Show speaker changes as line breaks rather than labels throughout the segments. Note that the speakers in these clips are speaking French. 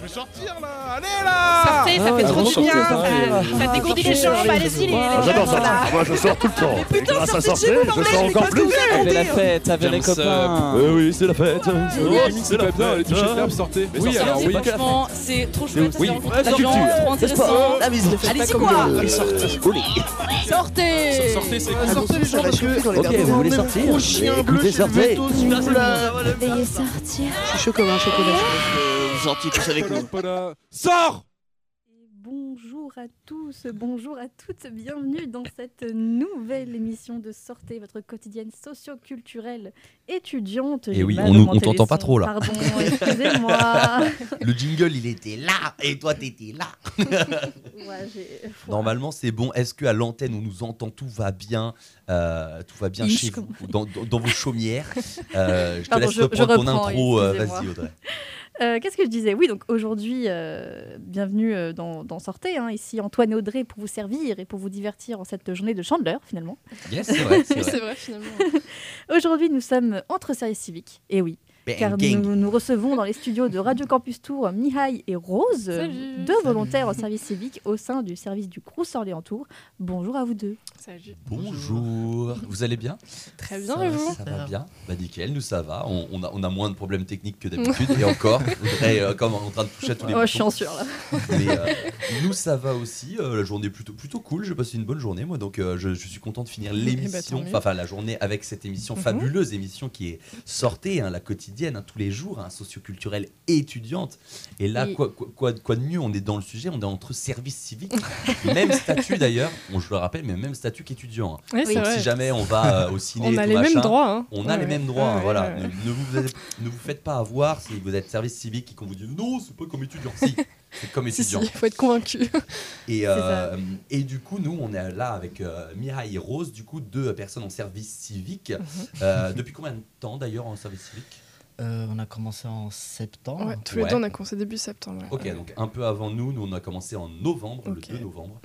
Je vais sortir là Allez là
Sortez, ça fait
Ah,
trop du bien.
sortez,
Ça,
sortez.
ça dégourdit les jambes. Allez-y, les,
Ah, J'adore ça. Moi, je sors tout le temps. Et grâce à sortir, je sors encore plus.
Avec la fête, avec les copains.
Euh, oui, c'est la fête.
C'est la bien, les touches fermes, sortez
Oui,
Sortez.
alors oui.
Franchement, c'est trop chouette. C'est rencontre gens, trop intéressant.
Ah, mais
Allez-y, quoi.
le-
Sortez
Sortez, c'est
Ah, sortez les gens parce que
Ok, vous voulez sortir Écoutez, sortez.
sortir.
Je suis chaud comme un chocolat.
Vous sortiez tous avec nous.
Sors
Bonjour à tous, bonjour à toutes, bienvenue dans cette nouvelle émission de Sortez, votre quotidienne socio-culturelle étudiante.
Eh
J'ai
oui, on on t'entend pas trop, là.
Pardon, excusez-moi.
Le jingle, il était là et toi, t'étais là.
Ouais,
Normalement, c'est bon. Est-ce que à l'antenne, on nous entend Tout va bien euh, Tout va bien
Ish,
chez vous, dans, dans- dans vos chaumières? Euh, je te
Pardon,
laisse
je- je
reprendre ton
reprends,
intro. euh. Vas-y, Audrey.
Euh, Qu'est-ce que je disais? Oui, donc aujourd'hui, euh, bienvenue euh, dans, dans Sortez. hein. ici Antoine Audrey pour vous servir et pour vous divertir en cette journée de chandeleur finalement.
Yes, c'est vrai. C'est vrai.
c'est vrai, finalement.
Aujourd'hui, nous sommes entre services civiques. Et oui, car
Bang, gang.
nous, nous recevons dans les studios de Radio Campus Tour Mihai et Rose,
Salut.
deux volontaires en service civique au sein du service du Crous Orléans Tour. Bonjour à vous deux.
Salut.
Bonjour. Vous allez bien?
Très bien, et vous?
Ça va bien Bah nickel, nous ça va. On, on a, on a moins de problèmes techniques que d'habitude. et encore, euh, comme en train de toucher à tous les
Oh, je suis en sueur là.
Mais euh, nous, ça va aussi. Euh, la journée est plutôt, plutôt cool. J'ai passé une bonne journée, moi. Donc, euh, je, je suis content de finir l'émission.
tant mieux.
Enfin, enfin, la journée avec cette émission,
Mhm.
fabuleuse émission qui est sortée, hein, la quotidienne, hein, tous les jours, hein, socioculturelle étudiante. Et là,
Oui.
quoi, quoi, quoi, quoi de mieux? On est dans le sujet, on est entre service civique. même statut d'ailleurs, on, je le rappelle, mais même statut qu'étudiant. hein.
Oui,
Donc, si jamais on va euh, au ciné,
On a les
machin,
mêmes droits. hein.
on a
Ouais,
les mêmes droits, voilà.
ouais,
Ne, vous, ne vous faites pas avoir si vous êtes service civique et qu'on vous dit non, c'est pas comme étudiant. Si, c'est comme
Si, si,
étudiant.
il faut être convaincu.
Et, euh, et du coup, nous, on est là avec euh, Mireille et Rose, du coup, deux personnes en service civique.
Mhm.
Euh, depuis combien de temps d'ailleurs en service civique?
Euh, on a commencé en septembre.
Ouais, tous les
Ouais.
deux, on a commencé début septembre. ouais.
Ok, donc un peu avant nous, nous on a commencé en novembre,
Ok.
le 2 novembre.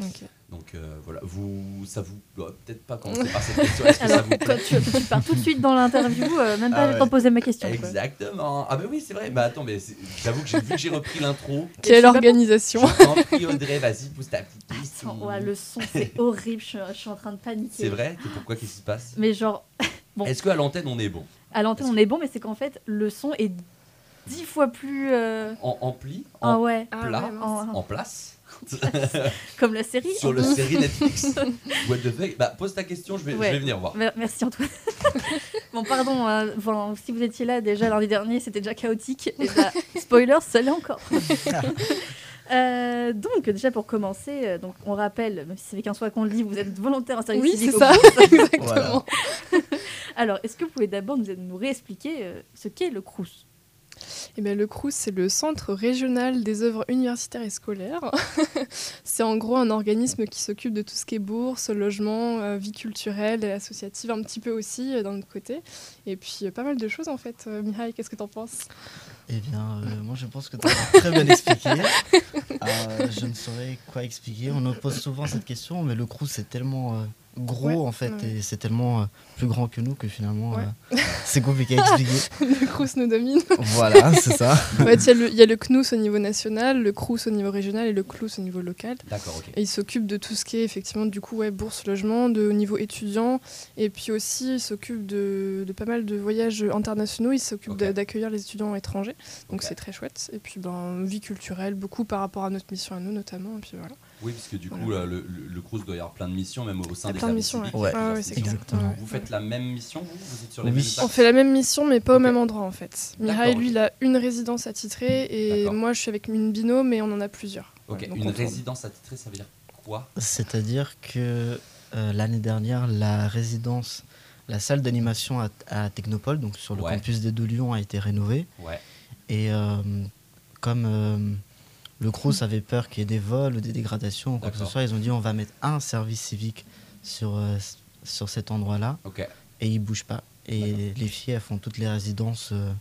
Donc euh, voilà, vous, ça vous, bah, peut-être pas commencer par cette question. Est-ce que ça
Alors,
vous
toi,
plaît
tu, tu pars tout de suite dans l'interview, euh, même pas
Ah
temps de poser ma question. quoi.
Exactement. Ah bah oui, c'est vrai. Bah attends, mais j'avoue que j'ai vu que j'ai repris l'intro.
Quelle organisation
t'en prie, Audrey, vas-y, pousse ta petite question.
Attends, ouais, le son c'est horrible, je, je suis en train de paniquer.
C'est vrai? Pourquoi Qu'est-ce qui se passe?
Mais genre, Bon.
Est-ce qu'à l'antenne on est bon?
À l'antenne on est bon, mais c'est qu'en fait le son est dix fois plus. euh,
En ampli
Ah
En
ouais,
Ah
plat
ouais, mince.
en-
En place
comme la série.
Sur le série Netflix What the fuck Bah pose ta question, je vais, je
Ouais.
vais venir voir.
Mer- Merci Antoine. bon, pardon, hein, si vous étiez là déjà lundi dernier, c'était déjà chaotique. Et bah, spoiler, ça l'est encore. Euh, donc, déjà pour commencer, euh, donc, on rappelle, même si c'est qu'un soir qu'on le dit, vous êtes volontaire en service
Oui,
civique
c'est
au
ça, exactement.
Alors, est-ce que vous pouvez d'abord nous, nous réexpliquer euh, ce qu'est le Crous?
Eh ben, le CRUS, c'est le Centre régional des œuvres universitaires et scolaires. c'est en gros un organisme qui s'occupe de tout ce qui est bourse, logement, vie culturelle et associative, un petit peu aussi d'un autre côté. Et puis pas mal de choses en fait. Mihail, qu'est-ce que t'en penses?
Eh bien, euh, moi je pense que tu as très bien expliqué. Euh, je ne saurais quoi expliquer. On nous pose souvent cette question, mais le crew c'est tellement euh, gros
Ouais,
en fait
ouais.
et c'est tellement euh, plus grand que nous que finalement
Ouais.
euh, c'est compliqué à expliquer.
Le CRUS nous domine.
voilà, c'est ça.
En fait, il y a le- le CNUS au niveau national, le CRUS au niveau régional et le CLUS au niveau local.
D'accord, ok.
Et il s'occupe de tout ce qui est effectivement du coup ouais, bourse, logement, de au niveau étudiant. Et puis aussi il s'occupe de, de pas mal de voyages internationaux. Il s'occupe d'accueillir les étudiants étrangers. Donc c'est très chouette. Et puis ben, vie culturelle, beaucoup par rapport à notre mission à nous notamment. Et puis voilà.
Oui, parce que du coup,
Voilà.
le, le, le Crous doit y avoir plein de missions, même au sein
Il y a
des
plein de missions,
ouais.
il y a
Ouais,
plusieurs
ouais, c'est
sections.
exactement.
Vous faites la même mission, vous Vous êtes sur les
Oui.
mêmes
On fait la même mission mais pas au même endroit en fait.
Ok.
lui, il a une résidence attitrée et moi je suis avec une binôme mais on en a plusieurs.
Ok,
donc
une résidence attitrée, ça veut dire quoi?
C'est-à-dire que euh, l'année dernière, la résidence, la salle d'animation à, à Technopole, donc sur le
Ouais.
campus des deux Lyon, a été rénovée.
Ouais.
Et euh, comme euh, le Crous avait peur qu'il y ait des vols ou des dégradations ou quoi que ce soit, ils ont dit on va mettre un service civique sur, euh, sur cet endroit-là et ils bougent pas. Et les filles, elles font toutes les résidences euh,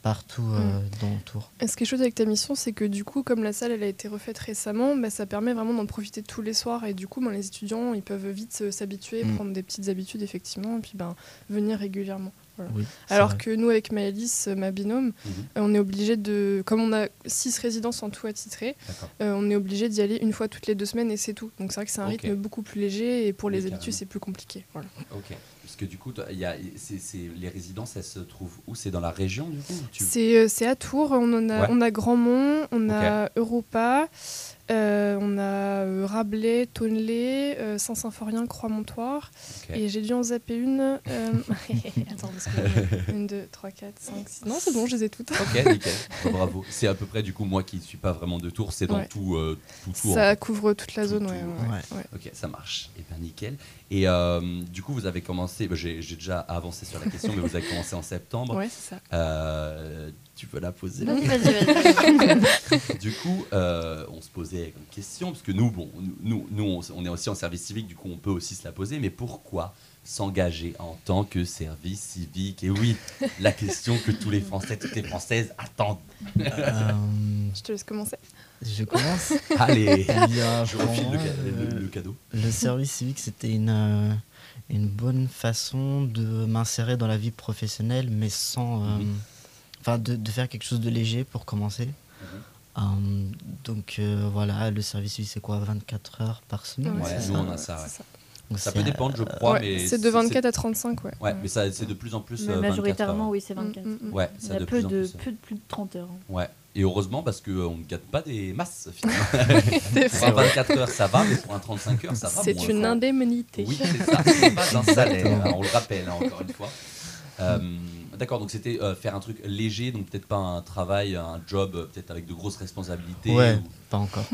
partout euh, dans le tour.
Et ce qui est chouette avec ta mission, c'est que du coup, comme la salle elle a été refaite récemment, bah, ça permet vraiment d'en profiter tous les soirs. Et du coup, ben, les étudiants, ils peuvent vite s'habituer,
Mm.
prendre des petites habitudes, effectivement, et puis ben, venir régulièrement. Voilà.
Oui, c'est
Alors
vrai.
que nous, avec Maëlys, euh, ma binôme,
Mhm.
euh, on est obligé de. Comme on a six résidences en tout attitrées, euh, on est obligé d'y aller une fois toutes les deux semaines et c'est tout. Donc c'est vrai que c'est un rythme beaucoup plus léger et pour les
carrément.
habitudes, c'est plus compliqué. Voilà.
Parce que du coup, les résidences, elles se trouvent où? C'est dans la région du coup ou tu-
C'est euh, c'est à Tours, on, en a,
Ouais.
on a Grandmont, on a Europa, euh, on a euh, Rabelais, Tonnelet, euh, Saint-Symphorien, Croix-Montoire. Et j'ai dû en zapper une. euh, Attends, parce que- une, deux, trois, quatre, cinq, six. Non, c'est bon, je les ai toutes.
Ok, nickel. Oh, bravo. C'est à peu près, du coup, moi qui ne suis pas vraiment de Tours, c'est dans
Ouais.
tout, euh, tout Tours.
Ça couvre toute la
Tout,
zone,
tout,
ouais,
ouais.
ouais,
Ouais.
ouais.
Ok, ça marche. Et bien nickel. Et euh, du coup, vous avez commencé, bah, j'ai, déjà avancé sur la question, mais vous avez commencé en septembre.
Ouais, c'est ça.
Euh, tu peux la poser?
Vas-y, vas-y.
Du coup, euh, on se posait une question, parce que nous, bon, nous, nous on, est aussi en service civique, du coup, on peut aussi se la poser, mais pourquoi s'engager en tant que service civique? Et oui, la question que tous les Français, toutes les Françaises attendent.
Euh,
Je te laisse commencer.
je commence.
Allez,
Eh bien,
je refile le, cadeau.
Le service civique, c'était une, euh, une bonne façon de m'insérer dans la vie professionnelle, mais sans. euh,
Mhm.
Enfin, de, de faire quelque chose de léger pour commencer. Euh, donc euh, voilà, le service c'est quoi 24 heures par semaine
Ouais, nous,
ça
on a ça, ouais.
Ça.
Donc
Ça
c'est,
peut dépendre, je crois,
Ouais,
mais
c'est de 24 à 35, ouais.
Ouais, mais ça, c'est de plus en plus.
Mais
24
majoritairement,
heures.
oui, c'est 24.
Mm, mm, mm.
Ouais,
Il y
ça
a
de
peu
plus en
de,
plus.
peu de plus de 30 heures.
Ouais. Et heureusement, parce qu'on ne gâte pas des masses, finalement.
C'est
pour un 24 heures, ça va, mais pour un 35 heures, ça va.
C'est une indemnité.
Oui, c'est ça. C'est pas un salaire, hein, on le rappelle hein, encore une fois. Euh, D'accord, donc c'était euh, faire un truc léger, donc peut-être pas un travail, un job, euh, peut-être avec de grosses responsabilités.
Ouais,
ou-
pas encore.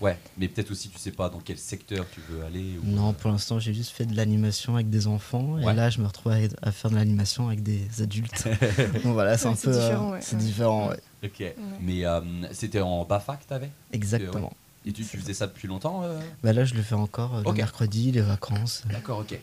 Ouais, mais peut-être aussi, tu sais pas dans quel secteur tu veux aller. ou-
Non, pour l'instant, j'ai juste fait de l'animation avec des enfants.
Ouais.
Et là, je me retrouve à, à faire de l'animation avec des adultes. Donc voilà, c'est
Ouais,
un
c'est
peu. euh,
différent, ouais, ouais.
Ok, mais euh, c'était en BAFA que t'avais?
Exactement.
Et tu, tu faisais ça depuis longtemps euh?
Bah là, je le fais encore euh, le mercredi, les vacances.
D'accord, ok.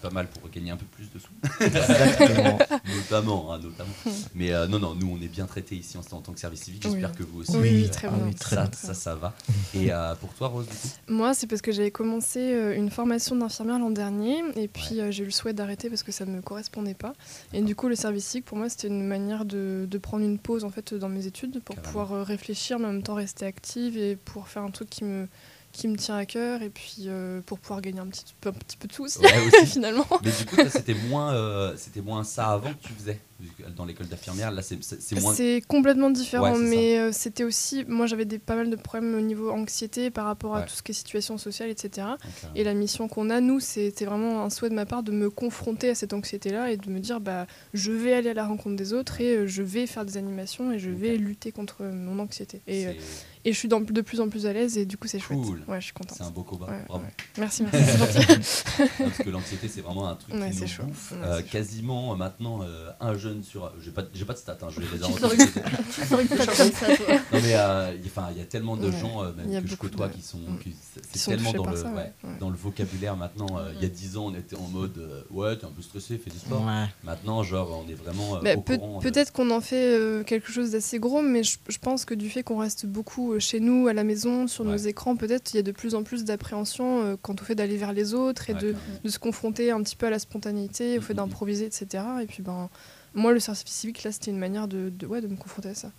C'est pas mal pour gagner un peu plus de sous.
Exactement.
notamment, hein, notamment. Mais euh, non, non, nous on est bien traités ici en, en tant que service civique. J'espère
Oui.
que vous aussi.
Oui, oui,
euh,
très
ah
bien.
oui, très
ça,
bien.
ça, ça va. Et euh, pour toi, Rose, du coup?
Moi, c'est parce que j'avais commencé euh, une formation d'infirmière l'an dernier et puis euh, j'ai eu le souhait d'arrêter parce que ça ne me correspondait pas. Et du coup, le service civique, pour moi, c'était une manière de, de prendre une pause en fait dans mes études pour
Carrément.
pouvoir euh, réfléchir, mais en même temps rester active et pour faire un truc qui me qui me tient à cœur et puis euh, pour pouvoir gagner un petit, peu- un petit peu de sous aussi,
Ouais, aussi.
finalement.
Mais du coup, c'était moins, euh, c'était moins ça avant que tu faisais dans l'école d'infirmière. Là, c'est- c'est c'est moins.
C'est complètement différent,
Ouais,
mais euh, c'était aussi. Moi, j'avais pas mal de problèmes au niveau anxiété par rapport à
Ouais.
tout ce qui est situation sociale, etc. Et la mission qu'on a, nous, c'était vraiment un souhait de ma part de me confronter à cette anxiété-là et de me dire, bah, je vais aller à la rencontre des autres et je vais faire des animations et je vais lutter contre mon anxiété. Et, et je suis dans- de plus en plus à l'aise et du coup, c'est chouette.
Cool.
Ouais, je suis contente.
C'est un beau combat.
Ouais,
Bravo.
ouais. Merci, merci.
Parce que l'anxiété, c'est vraiment un truc
Ouais,
qui
c'est
nous
chaud.
bouffe.
Ouais,
Euh, quasiment euh, maintenant, euh, un jeune sur. J'ai pas, j'ai pas de stats, hein, je vais les
toi.
Non mais euh, il enfin, il y a tellement de
Ouais.
gens euh, même que je côtoie
de-
qui sont,
Mm.
qui- c'est
Qui
c'est
sont
tellement dans le,
ça, ouais.
ouais,
Ouais.
dans le vocabulaire maintenant. euh, Il y a 10 ans, on était en mode euh, ouais, t'es un peu stressé, fais du sport. Maintenant, genre, on est vraiment
Bah, Peut-être qu'on en fait quelque chose d'assez gros, mais je, pense que du fait qu'on reste beaucoup chez nous, à la maison, sur nos écrans, peut-être il y a de plus en plus d'appréhension euh, quant au fait d'aller vers les autres et
Ouais,
de, de se confronter un petit peu à la spontanéité, au fait
Mhm.
d'improviser, etc. Et puis ben, moi, le service civique, là, c'était une manière de, de, ouais, de me confronter à ça.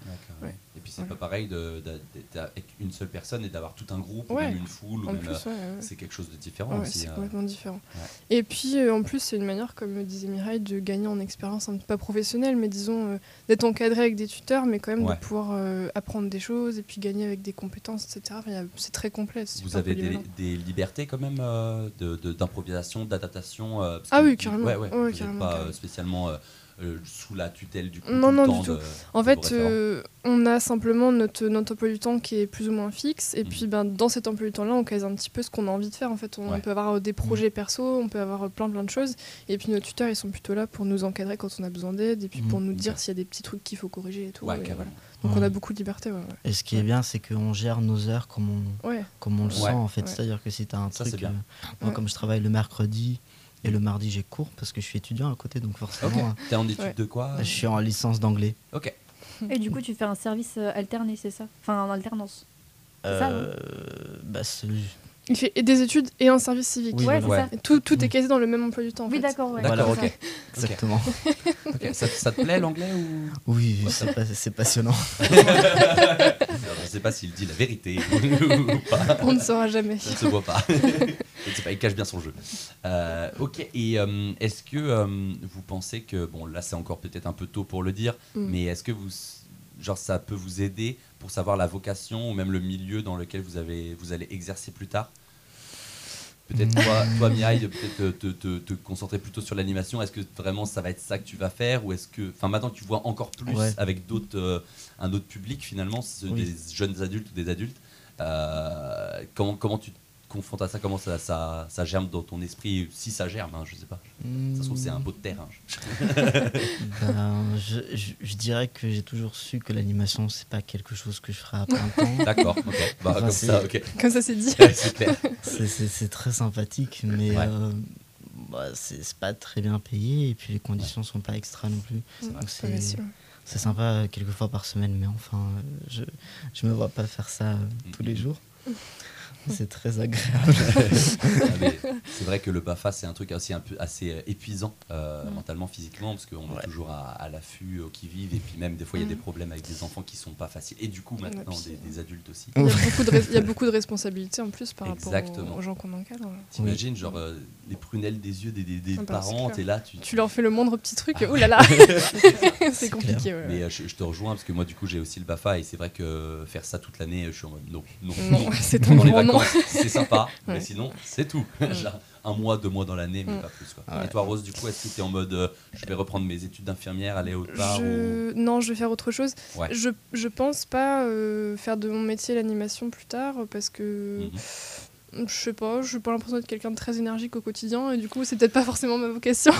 Ouais. Et puis c'est
Ouais.
pas pareil d'être avec une seule personne et d'avoir tout un groupe ou même une foule. Ou même,
plus,
euh, c'est quelque chose de différent aussi.
c'est
euh.
complètement différent. Et puis, euh, en plus, c'est une manière, comme me disait Mireille, de gagner en expérience, un petit pas professionnelle, mais disons, d'être encadré avec des tuteurs, mais quand même de pouvoir apprendre des choses et puis gagner avec des compétences, etc. Enfin, c'est très complet.
Vous avez des, libertés quand même d'improvisation, d'adaptation
Ah oui, carrément.
Ouais, ouais,
Ouais,
vous n'êtes
carrément,
pas spécialement euh, sous la tutelle du coup,
Non, non,
temps
du tout.
de-
En fait, euh, on a simplement notre, notre emploi du temps qui est plus ou moins fixe. Et
Mhm.
puis, ben, dans cet emploi du temps-là, on case un petit peu ce qu'on a envie de faire. En fait, on
Ouais.
peut avoir euh, des projets perso, on peut avoir plein, plein de choses. Et puis, nos tuteurs, ils sont plutôt là pour nous encadrer quand on a besoin d'aide et puis pour
Mhm.
nous dire s'il y a des petits trucs qu'il faut corriger et tout.
Ouais,
Et
carrément.
voilà. Donc, on a
Ouais.
beaucoup de liberté. Ouais, ouais.
Et ce qui est bien, c'est qu'on gère nos heures comme on,
Ouais.
comme on le
Ouais.
sent en fait.
Ouais.
C'est-à-dire que si tu as un
Ça,
truc.
c'est
euh, moi,
Ouais.
comme je travaille le mercredi et le mardi, j'ai cours parce que je suis étudiant à côté, donc forcément,
T'es en études
Ouais.
de quoi
euh, je suis en licence d'anglais.
Ok.
Et du coup, tu fais un service euh, alterné, c'est ça? Enfin, en alternance. C'est ça,
Euh, bah, c'est-
Il fait des études et un service civique.
Oui,
Ouais,
voilà.
c'est ça.
Et Tout, tout est casé dans le même emploi du temps. en
Oui, d'accord. ouais.
D'accord, ok.
Exactement.
Ça, ça te plaît l'anglais ou?
Oui, c'est pas- c'est passionnant.
Alors, Je ne sais pas s'il dit la vérité ou pas.
On ne saura jamais.
Ça ne se voit pas. Je ne sais pas, il cache bien son jeu. Euh, ok, et euh, est-ce que euh, vous pensez que, bon là c'est encore peut-être un peu tôt pour le dire,
Mm.
mais est-ce que vous, genre ça peut vous aider pour savoir la vocation ou même le milieu dans lequel vous, avez, vous allez exercer plus tard? Peut-être toi, toi Miaille, peut-être te, te- te concentrer plutôt sur l'animation. Est-ce que vraiment ça va être ça que tu vas faire ou est-ce que, enfin maintenant tu vois encore plus
Ouais.
avec d'autres, euh, un autre public finalement,
Oui.
des jeunes adultes ou des adultes. Euh, comment, comment tu te confrontes à ça Comment ça, ça, ça germe dans ton esprit Si ça germe, hein, je sais pas. Ça se trouve c'est un pot de terre. hein.
Ben, je, je- je dirais que j'ai toujours su que l'animation, c'est pas quelque chose que je ferai à plein temps.
D'accord. Bah,
Enfin,
comme
c'est-
ça, ok.
Comme ça, c'est dit.
Ouais, c'est
très sympathique, mais
Ouais.
euh, bah, c'est c'est pas très bien payé et puis les conditions sont pas extra non plus. Donc
Pas
c'est sympa euh, quelques fois par semaine, mais enfin, euh, je, je me vois pas faire ça euh, tous les jours. C'est très agréable.
C'est vrai que le BAFA, c'est un truc aussi un peu assez euh, épuisant euh,
Mm.
mentalement, physiquement, parce qu'on est
Ouais.
toujours à, à l'affût, au qui-vive, et puis même des fois il y a
Mm.
des problèmes avec des enfants qui sont pas faciles, et du coup maintenant des, des adultes aussi.
Il y, a beaucoup de res- il y a beaucoup de responsabilités en plus par
Exactement.
rapport aux, aux gens qu'on encadre.
T'imagines, genre, euh, les prunelles des yeux des, des- des
Ah bah,
parents, t'es là, tu.
Tu leur fais le moindre petit truc,
Ah
là là C'est compliqué. ouais,
Mais euh, je, je te rejoins parce que moi, du coup, j'ai aussi le BAFA et c'est vrai que faire ça toute l'année, je suis en mode non, non,
Non, c'est un grand.
Vacances, c'est sympa, mais sinon, c'est tout. Genre, un mois, deux mois dans l'année, mais
Mm.
pas plus. Quoi.
Ouais.
Et toi, Rose, du coup, est-ce que tu es en mode euh, je vais reprendre mes études d'infirmière, aller autre part
Je... Non, je vais faire autre chose.
Ouais.
Je, je pense pas euh, faire de mon métier l'animation plus tard parce que
Mhm.
Je sais pas, je n'ai pas l'impression d'être quelqu'un de très énergique au quotidien et du coup, c'est peut-être pas forcément ma vocation.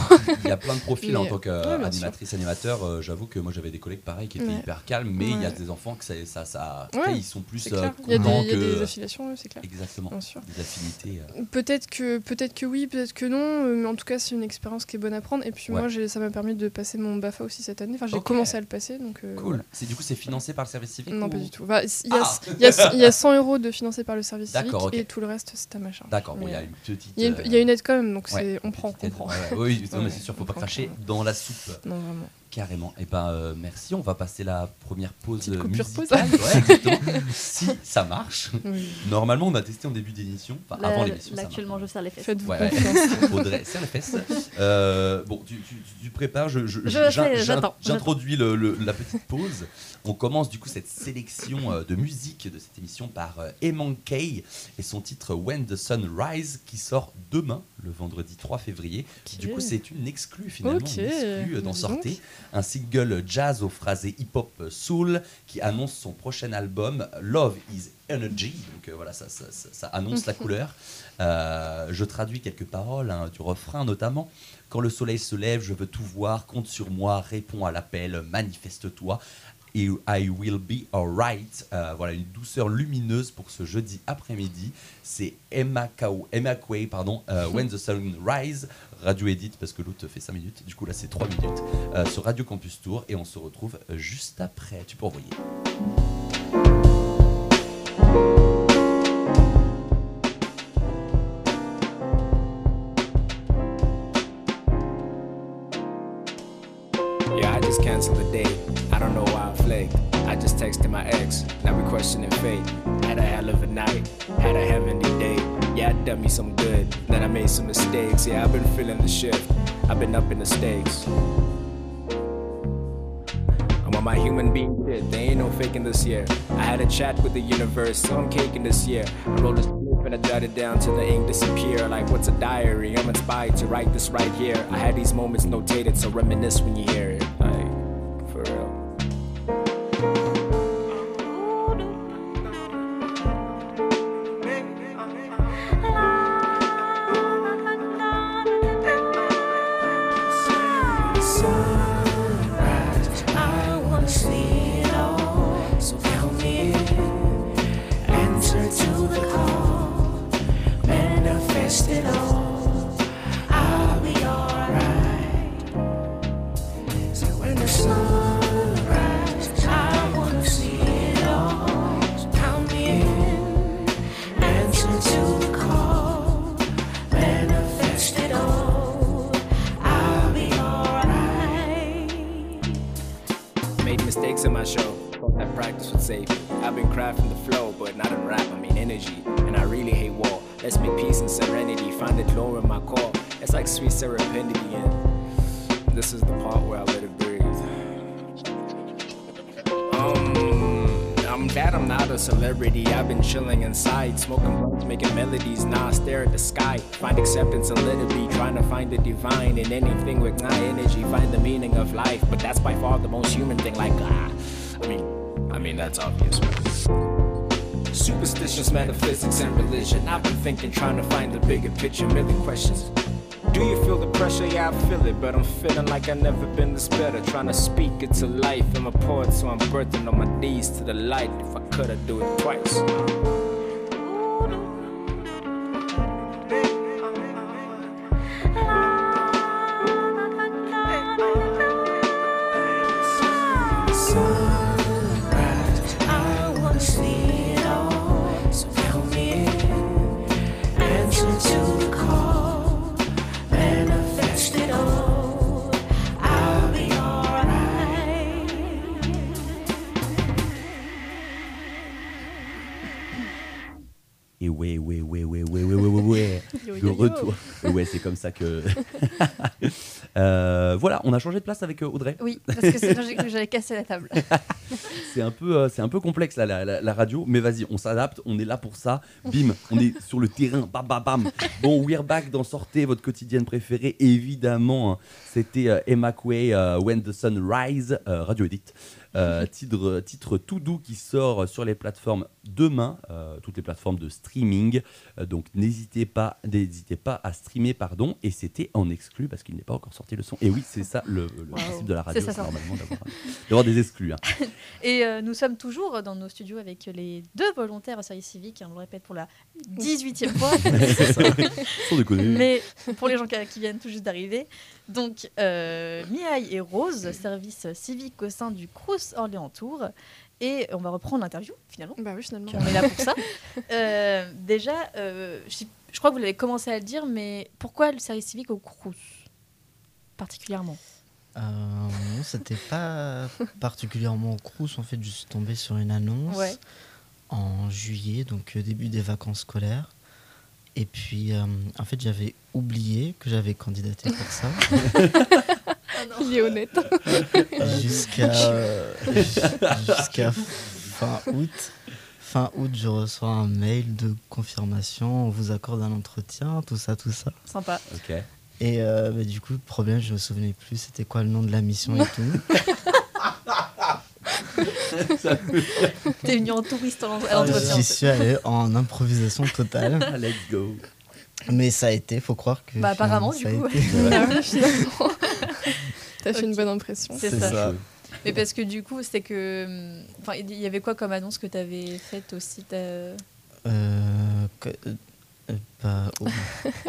Il y a plein de profils
Mais-
en tant
Ouais,
qu'animatrice, animateur. euh, J'avoue que moi, j'avais des collègues pareils qui étaient
Ouais.
hyper calmes, mais il y a des enfants que ça, ça, ils sont plus euh.
Il y a des, y a des affiliations, c'est clair.
Exactement.
Bien sûr.
Des affinités. euh.
Peut-être que, peut que oui, peut-être que non, mais en tout cas, c'est une expérience qui est bonne à prendre. Et puis moi, ça m'a permis de passer mon BAFA aussi cette année. Enfin, j'ai commencé à le passer, donc. euh,
Cool. C'est du coup, c'est financé par le service civique
Non,
ou-
pas du tout. Il y, a-
Ah
il y a- il y a 100 euros de financé par le service civique et tout le reste, c'est à ma charge.
D'accord, bon, il y a une petite.
Il y, a une-
euh,
il y a une aide quand même, donc
ouais,
c'est on prend, on prend.
Ouais, ouais, oui, non, mais
Ouais,
c'est sûr, faut pas cracher dans la soupe.
Non, vraiment.
Carrément. Et ben euh, merci. On va passer la première pause
Petite coupure
musicale. Ouais, exactement. si ça marche.
Oui.
Normalement, on a testé en début d'émission, enfin avant l'émission.
actuellement, je serre les fesses.
Faites-vous
Ouais, ouais. Audrey, serre les fesses. Euh, bon, tu, tu- tu prépares, je, je-
Je
J'introduis le- le- la petite pause. On commence du coup cette sélection euh, de musique de cette émission par euh, Eman Kay et son titre When the Sun Rise qui sort demain, le vendredi 3 février. Du coup, c'est une exclue finalement, une exclue euh, d'en sortir. Un single jazz au phrasé hip-hop soul qui annonce son prochain album Love is Energy. Donc euh, voilà, ça, ça- ça- ça annonce la couleur. Euh, je traduis quelques paroles hein, du refrain notamment. Quand le soleil se lève, je veux tout voir, compte sur moi, réponds à l'appel, manifeste-toi. Et I will be alright. Euh, voilà, une douceur lumineuse pour ce jeudi après-midi. C'est Emma, Kau- Emma Quay, pardon, euh, When the Sun Rise, radio edit parce que l'autre fait 5 minutes. Du coup, là, c'est 3 minutes euh, sur Radio Campus Tour. Et on se retrouve euh, juste après. Tu peux envoyer.
Me some good. Then I made some mistakes. Yeah, I've been feeling the shift. I've been up in the stakes. I'm on my human being shit. There ain't no faking this year. I had a chat with the universe, so I'm caking this year. I rolled a slip and I jotted down till the ink disappear. Like what's a diary? I'm inspired to write this right here. I had these moments notated, so reminisce when you hear it. Celebrity. I've been chilling inside, smoking blunts, making melodies. Nah, stare at the sky, find acceptance and let it be. Trying to find the divine in anything with my energy. Find the meaning of life, but that's by far the most human thing. Like, ah, I mean, I mean that's obvious. Superstitions, metaphysics, and religion. I've been thinking, trying to find the bigger picture. Million questions. Do you feel the pressure? Yeah, I feel it, but I'm feeling like I've never been this better. Trying to speak it to life. I'm a poet, so I'm birthing on my knees to the light. If I could, I'd do it twice.
Comme ça que. Euh, voilà, on a changé de place avec euh, Audrey.
Oui, parce que sinon j'ai- j'allais casser la table.
C'est un peu, euh, c'est un peu complexe là, la, la- la radio, mais vas-y, on s'adapte, on est là pour ça. Bim, on est sur le terrain, bam, bam, bam. Bon, we're back dans Sortez, votre quotidienne préférée, évidemment. hein. C'était euh, Emma Quay, euh, When the Sun Rise, euh, radio edit. Titre, titre tout doux qui sort sur les plateformes demain, toutes les plateformes de streaming. Donc n'hésitez pas, n'hésitez pas à streamer, pardon. Et c'était en exclu parce qu'il n'est pas encore sorti le son. Et oui, c'est ça le, le principe de la radio,
C'est
normalement d'avoir, d'avoir des exclus. hein.
Et euh, nous sommes toujours dans nos studios avec les deux volontaires au service civique, hein, on le répète pour la 18e fois. Mais pour les gens qui, viennent tout juste d'arriver, donc euh, Miaï et Rose, service civique au sein du Crous Orléans Tour. Et on va reprendre l'interview finalement.
Bah oui, finalement.
On est là pour ça. Euh, déjà, euh, je, je crois que vous l'avez commencé à le dire, mais pourquoi le service civique au Crous particulièrement?
Euh, non, c'était pas particulièrement au Crous. En fait, je suis tombé sur une annonce
Ouais.
en juillet, donc euh, début des vacances scolaires. Et puis, euh, en fait, j'avais oublié que j'avais candidaté pour ça.
Il est honnête.
Jusqu'à jusqu'à fin août. Fin août, je reçois un mail de confirmation. On vous accorde un entretien, tout ça, tout ça.
Sympa.
Ok.
Et euh, bah, du coup, le problème, je me souvenais plus c'était quoi le nom de la mission et tout.
T'es venu en touriste à l'en- à l'entretien.
J'y suis allé en improvisation totale.
Let's go.
Mais ça a été, faut croire que.
Bah, apparemment, du coup.
Ah. T'as fait une bonne impression.
C'est ça.
ça.
Mais parce que du coup, c'était que. hum, Enfin, il y avait quoi comme annonce que t'avais faite aussi t'as-
Euh, que- euh, euh, bah, oh.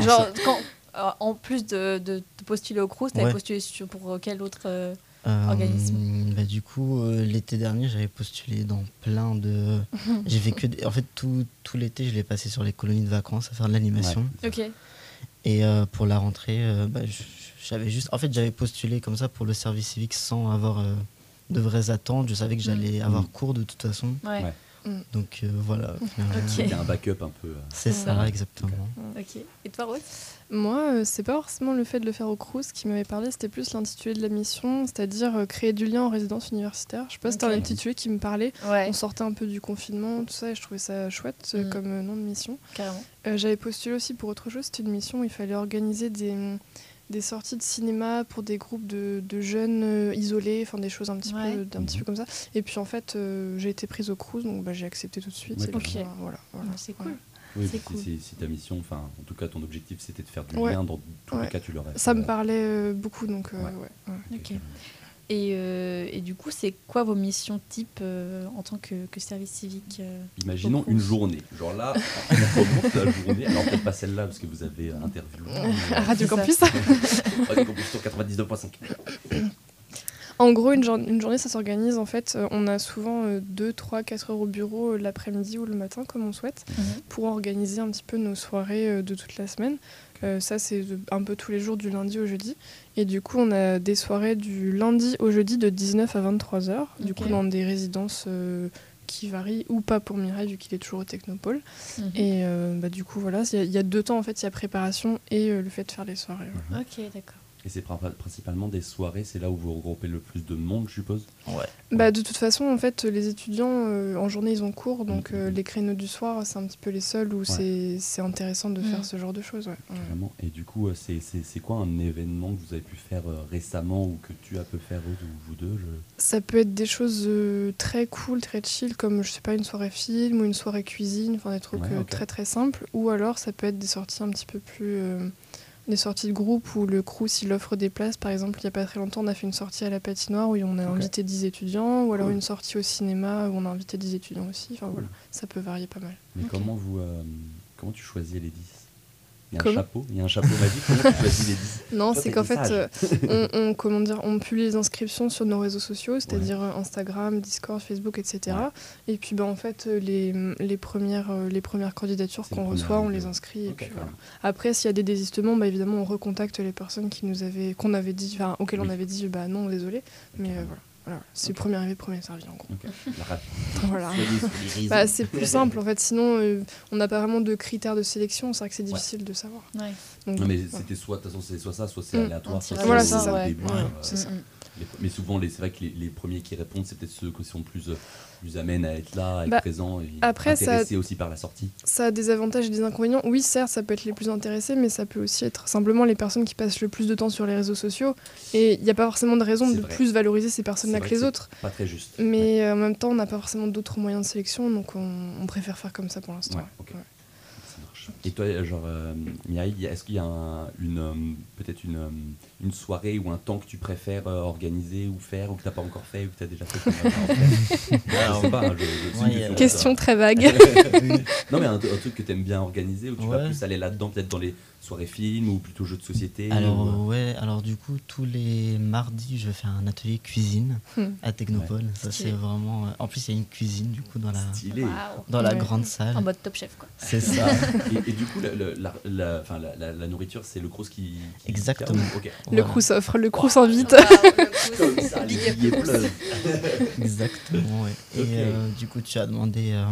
Genre, quand, en plus de, de, de postuler au Crous, t'avais
Ouais.
postulé sur, pour euh, quel autre. euh,
Euh,
Organisme?
bah, du coup, euh, l'été dernier, j'avais postulé dans plein de. J'ai fait que. des- En fait, tout, tout l'été, je l'ai passé sur les colonies de vacances à faire de l'animation.
Ok.
Et euh, pour la rentrée, euh, bah, j'avais juste. En fait, j'avais postulé comme ça pour le service civique sans avoir euh, de vraies attentes. Je savais que j'allais avoir
Mm.
cours de toute façon.
Ouais.
Ouais.
Donc euh, voilà. finalement,
Ok.
C'était un backup un peu. euh,
C'est ça, exactement.
Ok. Et toi, Rose?
Moi, euh, c'est pas forcément le fait de le faire au Crous qui m'avait parlé, c'était plus l'intitulé de la mission, c'est-à-dire euh, créer du lien en résidence universitaire. Je sais pas si c'était un intitulé qui me parlait.
Ouais,
On sortait un peu du confinement, tout ça, et je trouvais ça chouette euh,
Mm.
comme euh, nom de mission.
carrément.
Euh, J'avais postulé aussi pour autre chose, c'était une mission où il fallait organiser des, des sorties de cinéma pour des groupes de, de jeunes euh, isolés, enfin des choses un petit,
Ouais.
peu, un petit peu comme ça. Et puis en fait, euh, j'ai été prise au Crous, donc bah, j'ai accepté tout de suite.
Ouais,
voilà, voilà.
Ah, C'est cool.
Oui,
C'est cool.
si, si ta mission, enfin, en tout cas, ton objectif, c'était de faire du
Ouais.
lien, dans tous
Ouais.
les cas, tu l'aurais.
Ça me
fait.
parlait euh, beaucoup, donc euh,
Ouais.
ouais, ouais.
Et, euh, et du coup, c'est quoi vos missions type euh, en tant que, que service civique euh
Imaginons une journée. Genre là, on commence la journée. Alors peut-être pas celle-là parce que vous avez interviewé.
À Radio. Campus.
Radio Campus sur 99.5.
En gros, une, jour- une journée, ça s'organise. En fait, euh, on a souvent 2, 3, 4 heures au bureau euh, l'après-midi ou le matin, comme on souhaite,
Mhm.
pour organiser un petit peu nos soirées euh, de toute la semaine. Euh, ça, c'est un peu tous les jours, du lundi au jeudi. Et du coup, on a des soirées du lundi au jeudi de 19 à 23 heures, du
Ok.
coup, dans des résidences euh, qui varie ou pas pour Mireille vu qu'il est toujours au Technopole.
Mhm.
Et euh, bah, du coup, voilà, il y, a- il y a deux temps en fait, il y a préparation et euh, le fait de faire les soirées. voilà.
Ok, d'accord.
Et c'est prin- principalement des soirées, c'est là où vous regroupez le plus de monde, je suppose?
Ouais.
Bah, de toute façon, en fait, les étudiants, euh, en journée, ils ont cours, donc euh, les créneaux du soir, c'est un petit peu les seuls où c'est c'est intéressant de
Mm.
faire ce genre de choses. ouais.
Vraiment. Et du coup, euh, c'est- c'est c'est quoi un événement que vous avez pu faire euh, récemment ou que tu as pu faire, vous deux je-
Ça peut être des choses euh, très cool, très chill, comme je sais pas une soirée film ou une soirée cuisine, enfin des trucs euh, très très simples. Ou alors ça peut être des sorties un petit peu plus, des sorties de groupe où le Crous il offre des places. Par exemple, il y a pas très longtemps, on a fait une sortie à la patinoire où on a invité 10 étudiants, ou alors
Cool.
une sortie au cinéma où on a invité 10 étudiants aussi. Enfin voilà, ça peut varier pas mal.
Mais comment vous euh, comment tu choisis les 10 Il y a un
Comment
chapeau Il y a un chapeau magique Comment tu choisis les 10
Non, c'est qu'en fait, euh, on, on- comment dire, on publie les inscriptions sur nos réseaux sociaux, c'est-à-dire Instagram, Discord, Facebook, etc. Et puis, bah, en fait, euh, les, les, premières, euh, les premières candidatures qu'on reçoit, on les inscrit. Et puis, voilà. Après, s'il y a des désistements, bah, évidemment, on recontacte les personnes qui nous avaient, qu'on avait dit, enfin, auxquelles on avait dit, bah non, désolé. Mais euh, voilà, voilà. c'est
Ok.
premier arrivé, premier servi, en gros.
Ok. La rapide.
Voilà. Bah, c'est plus simple, en fait. Sinon, euh, on n'a pas vraiment de critères de sélection. C'est vrai que c'est difficile de savoir.
Ouais.
Donc,
Non, mais
voilà.
c'était soit, de toute façon, c'est soit ça, soit c'est
Mm.
aléatoire. Soit
Voilà, c'est ça,
au
ouais.
début,
Ouais,
euh,
c'est ça.
Mais souvent, les- c'est vrai que les, les premiers qui répondent, c'est peut-être ceux qui sont plus, euh, plus amènes à être là, à être
Bah,
présents et
après, ça-
intéressés aussi par la sortie.
Ça a des avantages et des inconvénients. Oui, certes, ça peut être les plus intéressés, mais ça peut aussi être simplement les personnes qui passent le plus de temps sur les réseaux sociaux. Et il n'y a pas forcément de raison
C'est
de
vrai.
plus valoriser ces personnes-là que les autres.
Pas très juste.
Mais en même temps, on n'a pas forcément d'autres moyens de sélection, donc on, on préfère faire comme ça pour l'instant.
Ouais. Et toi, genre, euh, Mireille, est-ce qu'il y a un- une, euh, peut-être une, euh, une soirée ou un temps que tu préfères euh, organiser ou faire ou que tu n'as pas encore fait ou que tu as déjà fait? Pas, hein,
Question très vague.
non, mais un, un truc que tu aimes bien organiser ou tu vas plus aller là-dedans, peut-être dans les soirées films ou plutôt jeux de société
Alors
ou, euh,
ouais, alors du coup tous les mardis je fais un atelier cuisine
Hmm.
à Technopole. Ça c'est vraiment. euh, En plus il y a une cuisine du coup dans la dans la grande salle.
En mode top chef, quoi.
C'est ça.
Et, et du coup, la, la, la, la- enfin, la, la- la nourriture, c'est le Crous qui, qui-
Exactement.
qui a- ok.
Le
Voilà.
Crous offre, le Crous invite.
Comme ça, les.
Exactement. ouais. Et euh, du coup tu as demandé euh,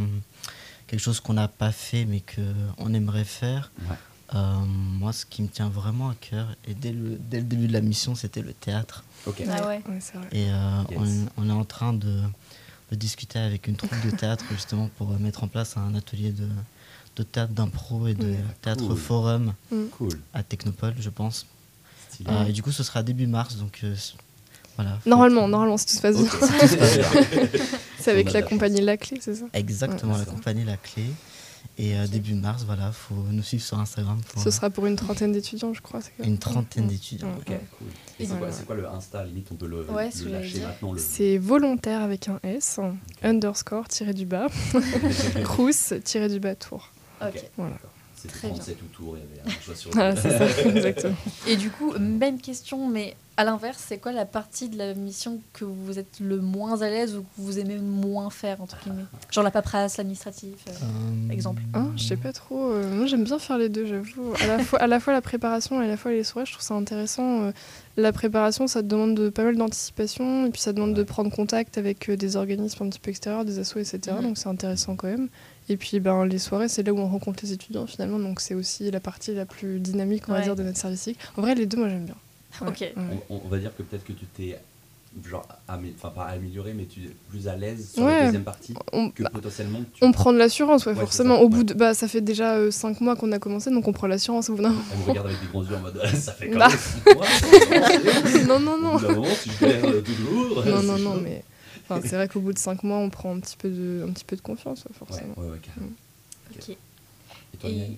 quelque chose qu'on n'a pas fait mais que on aimerait faire.
Ouais.
Euh, moi ce qui me tient vraiment à cœur et dès le dès le début de la mission c'était le théâtre.
Ok.
Ah ouais.
Ouais, c'est vrai.
Et euh,
Yes.
on, on est en train de, de discuter avec une troupe de théâtre justement pour euh, mettre en place un atelier de, de théâtre d'impro et de
Ouais.
théâtre
Cool.
forum
Cool.
à Technopole, je pense.
Stylé.
Euh, et du coup, ce sera début mars, donc euh, voilà.
Normalement,
être-
normalement, si tout se passe bien. C'est avec la
la
compagnie La Clé, c'est ça?
Exactement,
Ouais,
la
ça.
compagnie La Clé. Et euh, début mars, voilà, faut nous suivre sur Instagram pour
Ce
euh,
sera pour une trentaine d'étudiants, je crois.
une trentaine
Ouais.
d'étudiants.
Ouais.
Ok, cool. Et c'est
Ouais,
quoi,
ouais.
c'est quoi le Insta Limite, on peut le,
Ouais,
le lâcher maintenant. Le...
C'est volontaire avec un S, underscore tiré du bas, Crous tiré du bas tour.
Ok.
Voilà.
C'est
Très bien.
37 ou tour, il y avait un choix sur
c'est ça, exactement.
Et du coup, même question, mais à l'inverse, c'est quoi la partie de la mission que vous êtes le moins à l'aise ou que vous aimez moins faire, entre guillemets? Genre la paperasse, l'administratif euh,
Euh,
Exemple.
Ah, je sais pas trop. euh, moi, j'aime bien faire les deux, j'avoue. À la fois, à la fois la préparation et à la fois les soirées, je trouve ça intéressant. la préparation, ça te demande de, pas mal d'anticipation et puis ça demande de prendre contact avec des organismes un petit peu extérieurs, des assos, etc.
Mhm.
Donc c'est intéressant quand même. Et puis ben, les soirées, c'est là où on rencontre les étudiants finalement. Donc c'est aussi la partie la plus dynamique, on va dire, de notre service civique. En vrai, les deux, moi, j'aime bien. Ouais,
Ok.
ouais.
On, on va dire que peut-être que tu t'es, genre, enfin pas amélioré, mais tu es plus à l'aise sur
Ouais.
la deuxième partie
On,
que
bah,
potentiellement tu
on prend de l'assurance, ouais, forcément.
ça,
Au
ouais.
bout de, bah, ça fait déjà 5 mois qu'on a commencé, donc on prend l'assurance au bout d'un moment.
Elle me regarde avec des grands yeux en mode ça fait quand
Bah.
même mois,
non, non, non.
Au bout moment, euh, toujours.
Non, non, non,
chaud.
mais enfin, c'est vrai qu'au bout de 5 mois, on prend un petit peu de, un petit peu de confiance, ouais,
Ouais,
forcément.
ouais, ouais, carrément.
Ok.
Et toi,
Et-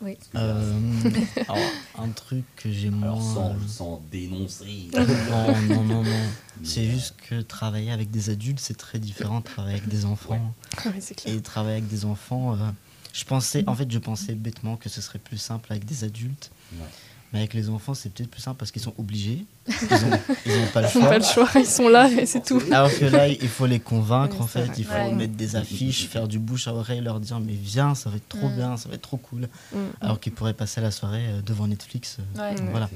Oui.
euh, alors, un truc que j'ai moins.
Alors sans, sans dénoncer.
non, non, non, non. C'est
euh,
juste que travailler avec des adultes, c'est très différent de travailler avec des enfants. Et travailler avec des enfants, euh, je pensais, en fait, je pensais bêtement que ce serait plus simple avec des adultes.
Ouais.
Mais avec les enfants, c'est peut-être plus simple parce qu'ils sont obligés. Ils n'ont pas le
Ils n'ont
choix.
pas le choix, ils sont là et c'est tout.
Alors que là, il faut les convaincre, en fait.
vrai.
Il faut
Ouais.
mettre des affiches, faire du bouche à oreille, leur dire Mais viens, ça va être trop
Mm.
bien, ça va être trop cool.
Mm.
Alors qu'ils pourraient passer la soirée euh, devant Netflix. euh,
Ouais.
Voilà,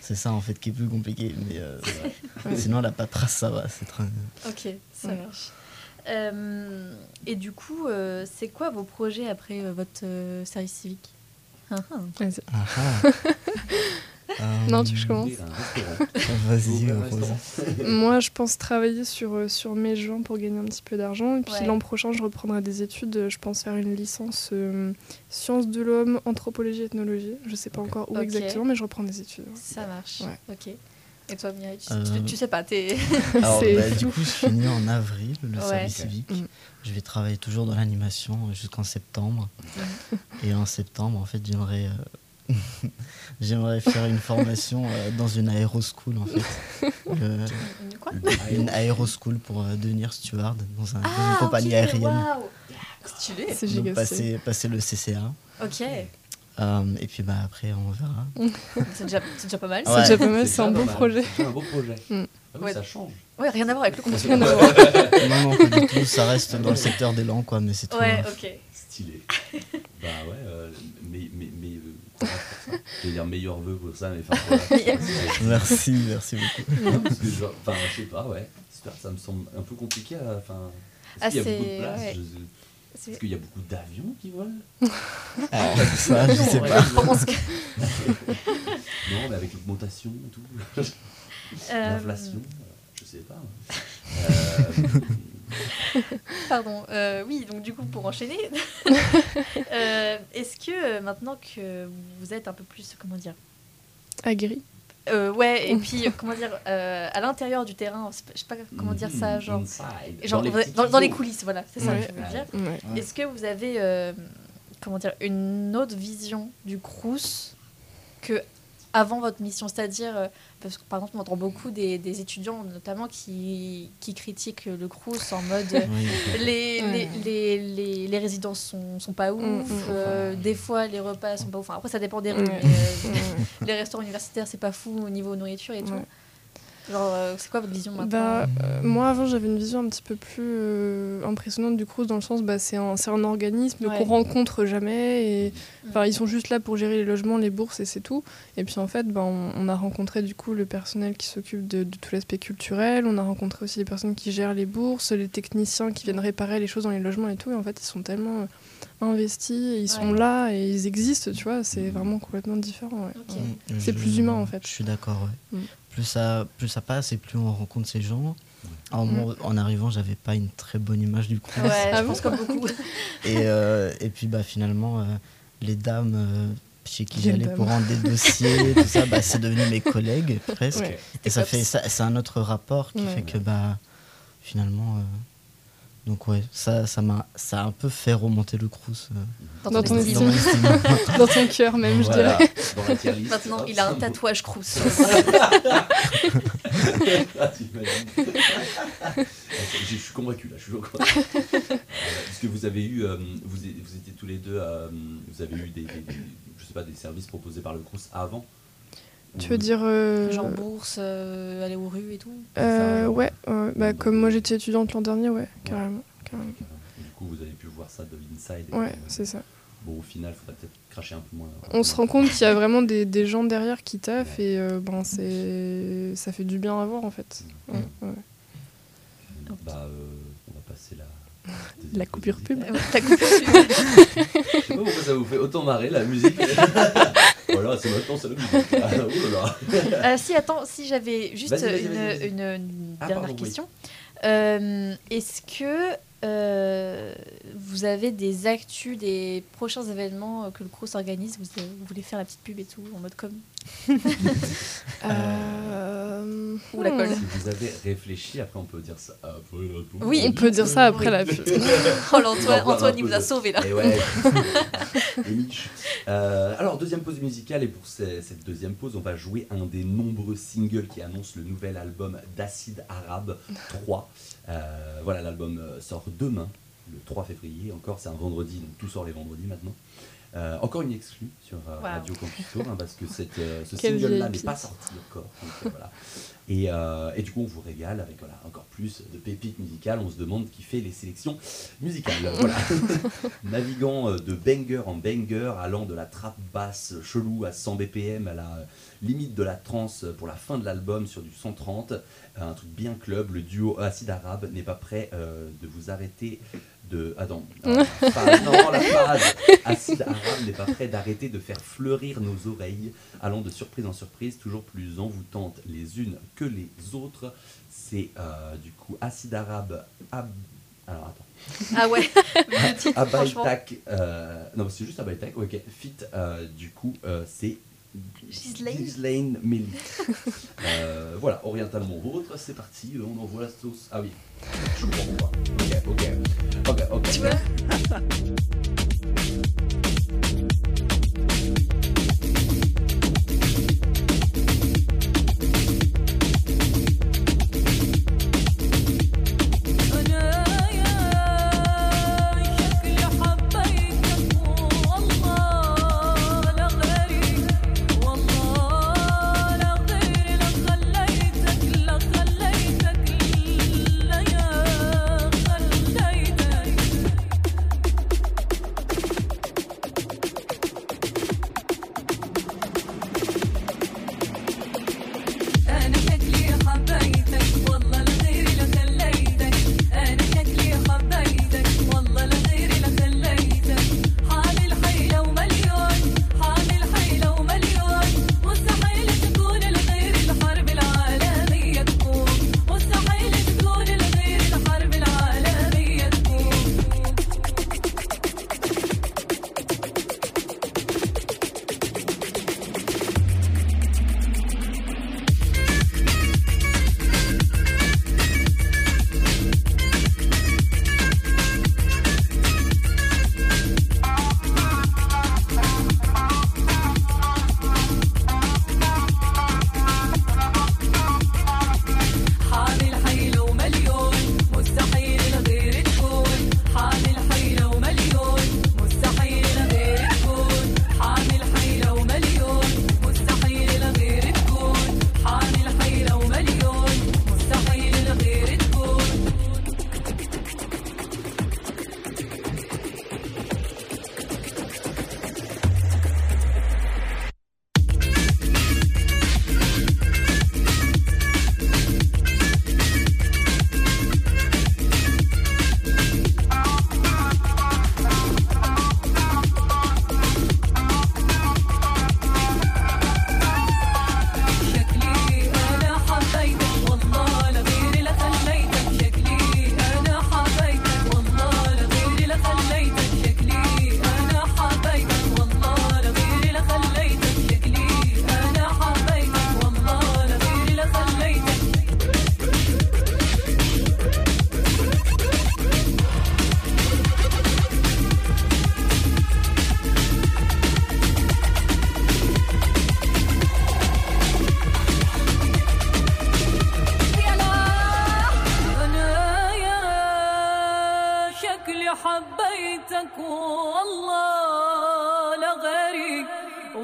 c'est
ça en fait qui est plus compliqué. Mais euh.
Ouais.
sinon, la paperasse, ça va. C'est très.
Ok, ça
Ouais.
marche. Euh, et du coup, euh, c'est quoi vos projets après euh, votre euh, service civique? Ah, ah.
Vas-y.
Euh,
Non, tu veux que je commence
un restaurant.
Vas-y.
Moi, je pense travailler sur, euh, sur mes gens pour gagner un petit peu d'argent. Et puis
Ouais.
l'an prochain, je reprendrai des études. Euh, Je pense faire une licence euh, sciences de l'homme, anthropologie, ethnologie. Je sais pas encore où exactement, mais je reprends des études.
Ça marche.
Ouais.
Ok. Et toi, Mireille, tu,
Euh,
tu- tu sais pas, t'es.
Alors, bah, du coup, je finis en avril le
Ouais.
service civique.
Mm.
Je vais travailler toujours dans l'animation euh, jusqu'en septembre. Et en septembre, en fait, j'aimerais euh, j'aimerais faire une formation euh, dans une aéroschool, en fait.
Quoi?
une aéroschool pour euh, devenir steward dans, un- dans
Ah,
une compagnie aérienne.
Stylé.
C'est
passer, passer le CCA.
Ok.
Euh, et puis bah, après, on verra.
C'est déjà, c'est déjà pas mal.
C'est
Ouais.
déjà pas mal, c'est un
mal.
projet.
C'est un beau projet.
Mm.
Ah oui,
Ouais.
Ça change.
Ouais, rien à voir avec le cours.
Rien à voir.
non, non, pas du tout. Ça reste dans le secteur des langues, quoi, mais c'est tout.
Ouais,
hein.
ok.
Stylé. bah ouais, euh, mais, mais, mais euh, courage pour ça? Je vais dire meilleurs vœux pour ça, mais enfin voilà.
Merci, merci beaucoup.
Parce que genre, enfin, je sais pas, ouais. J'espère que ça me semble un peu compliqué. à- Enfin,
Ah,
est-ce qu'il y a beaucoup
c'est-
de place
ouais.
Je- Est-ce qu'il y a beaucoup d'avions qui volent
Ah, ça, je sais
Ouais.
pas.
Je pense que-
Non, mais avec l'augmentation et tout.
Euh,
L'inflation, je sais pas. Euh,
Pardon. Euh, oui, donc du coup, pour enchaîner, euh, est-ce que euh, maintenant que vous êtes un peu plus, comment dire,
Agri.
Euh, ouais, et puis euh, comment dire, euh, à l'intérieur du terrain, je sais pas comment dire ça,
Mhm,
genre,
inside,
genre
dans les
dans, dans- coulisses, voilà, c'est ça
Ouais.
que je veux dire.
Ouais.
Est-ce que vous avez, euh, comment dire, une autre vision du Crous que avant votre mission, c'est-à-dire euh, parce que par exemple on entend beaucoup des, des étudiants notamment qui, qui critiquent le Crous en mode euh,
Oui.
les,
Ouais.
les, les, les, les résidences sont, sont pas ouf,
Mm, mm.
euh, des fois les repas sont pas ouf. Enfin, après ça dépend des rues, euh,
Ouais.
les restaurants universitaires c'est pas fou au niveau nourriture et tout.
Ouais.
Genre euh, c'est quoi votre vision maintenant
Bah, euh, moi avant j'avais une vision un petit peu plus euh, impressionnante du Crous dans le sens bah, c'est un, c'est un organisme
Ouais.
qu'on rencontre jamais et
Mm.
enfin ils sont juste là pour gérer les logements, les bourses et c'est tout. Et puis en fait bah, on, on a rencontré du coup le personnel qui s'occupe de, de tout l'aspect culturel, on a rencontré aussi les personnes qui gèrent les bourses, les techniciens qui viennent réparer les choses dans les logements et tout. Et en fait ils sont tellement euh, investis, et ils sont
Ouais.
là et ils existent, tu vois, c'est vraiment complètement différent. ouais.
Mm,
C'est plus humain, en fait.
Je suis d'accord, ouais. Plus, ça, plus ça passe et plus on rencontre ces gens. Alors,
Mm.
moi, en arrivant, j'avais pas une très bonne image du coup.
Ouais, je pense comme beaucoup.
Et, euh, et puis bah, finalement, euh, les dames euh, chez qui j'allais pour rendre des dossiers, tout ça, bah, c'est devenu mes collègues presque.
Ouais.
Et ça fait ça, c'est un autre rapport qui
Ouais.
fait que bah, finalement. Donc ouais, ça, ça m'a, ça a un peu fait remonter le crous euh,
Dans ton
dans
ton cœur même, je
voilà,
dirais.
dans.
Maintenant il a un tatouage Crous.
Ah, je, je suis convaincu là, je suis convaincu. Euh, Parce que vous avez eu, euh, vous, vous étiez tous les deux, euh, vous avez eu des, des- des- je sais pas, des services proposés par le Crous avant
Tu veux dire. euh,
Genre bourse, euh, aller aux rues et tout.
euh, Ouais, bah, comme moi j'étais étudiante l'an dernier, ouais, carrément. carrément.
Du coup, vous avez pu voir ça de l'inside.
Ouais,
que,
c'est ça.
Bon, au final, il faudrait peut-être cracher un peu moins.
On se rend compte qu'il y a vraiment des, des gens derrière qui taffent et euh, ben, c'est ça fait du bien à voir en fait. Ouais, ouais.
Bah, euh, on va passer la.
La coupure pub.
Euh, la coupure
Je sais pas pourquoi ça vous fait autant marrer la musique. voilà, c'est maintenant, musique. Ah.
Euh, si, attends, si j'avais juste
Vas-y, vas-y,
une,
vas-y, vas-y.
une- une
Ah,
dernière
pardon, oui.
question. Euh, Est-ce que vous avez des actus des prochains événements euh, que le Crous organise vous, vous voulez faire la petite pub et tout, en mode com
Euh,
Ou la colle.
hmm.
Si vous avez réfléchi, après on peut dire ça. après la pub.
Oui,
On peut dire ça après la pub.
Oh, Antoine,
un
il vous a sauvé là.
Et ouais. Euh, alors, deuxième pause musicale, et pour ce- cette deuxième pause, on va jouer un des nombreux singles qui annoncent le nouvel album d'Acide Arabe 3. Euh, voilà, l'album euh, sort demain, le 3 février. Encore, c'est un vendredi, donc tout sort les vendredis maintenant. Euh, encore une exclue sur euh,
Wow.
Radio Campus Tour, hein, parce que cette, euh, ce single-là n'est pas sorti encore. donc, voilà. et, et du coup, on vous régale avec voilà, encore plus de pépites musicales. On se demande qui fait les sélections musicales. Voilà. Naviguant de banger en banger, allant de la trappe basse chelou à 100 BPM à la limite de la trance pour la fin de l'album sur du 130. Euh, Un truc bien club, le duo Acide Arabe n'est pas prêt de vous arrêter de. Attends, non, non, la phrase Acide Arabe n'est pas prêt d'arrêter de faire fleurir nos oreilles, allant de surprise en surprise, toujours plus envoûtantes les unes que les autres. C'est euh, du coup Acide Arabe. Ab- Alors attends.
Ah ouais, le titre,
euh, non c'est juste Abaïtak, ok. Fit, euh, du coup, c'est
Ghislaine.
Ghislaine. Euh, voilà, orientalement vôtre, c'est parti, euh, on envoie la sauce. Ah oui, je comprends pourquoi. Ok, ok, ok, ok.
Tu vois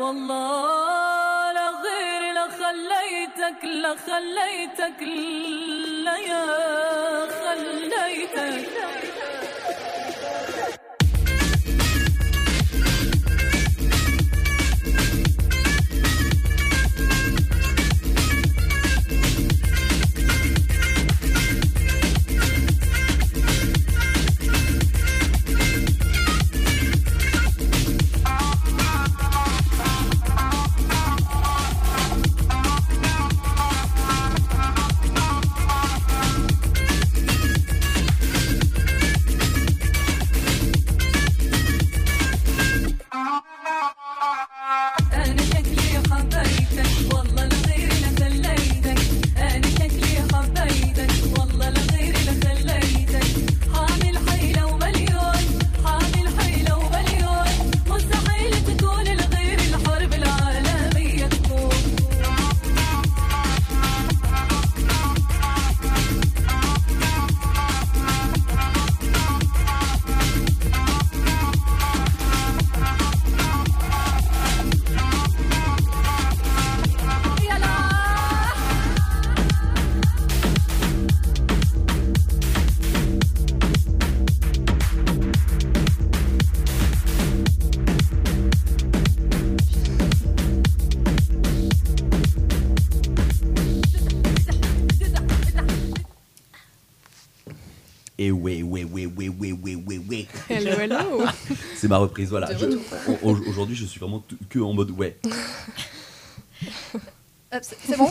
والله لا خليتك لا يا خليتك.
oui, oui, oui, oui, oui.
Hello, hello.
c'est ma reprise, voilà. Aujourd'hui, je suis vraiment que en mode ouais.
C'est bon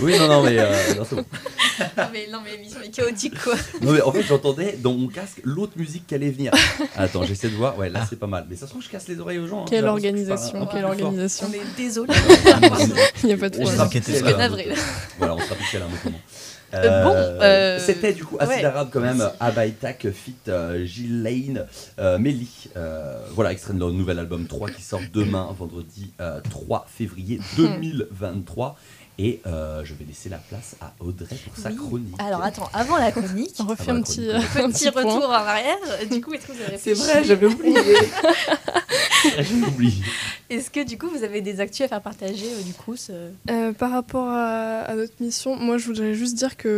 Oui, non, non, mais euh, non,
mais, non, mais l'émission est chaotique, quoi.
Non, mais en fait, j'entendais dans mon casque l'autre musique qui allait venir. Attends, j'essaie de voir. Ouais, là, c'est pas mal. Mais ça se trouve, je casse les oreilles aux gens. Hein.
Quelle organisation, quelle organisation.
On est désolé.
Il n'y a pas de problème.
On
sera
voilà, on sera à un moment.
Euh, bon, euh,
C'était du coup Acid
ouais.
Arabe quand même, Abaïtak, Fit, euh, Gilles Lane, euh, Melly. euh, voilà, extrait de leur nouvel album 3 qui sort demain, vendredi euh, 3 février 2023. Et euh, je vais laisser la place à Audrey pour sa
Oui.
chronique.
Alors attends, avant la chronique,
On refait
bah,
un petit,
retour en arrière. Du coup, est-ce que vous avez
C'est vrai, j'avais oublié. J'ai oublié.
Est-ce que du coup, vous avez des actus à faire partager euh, du coup ce...
Euh, par rapport à, à notre mission, moi je voudrais juste dire que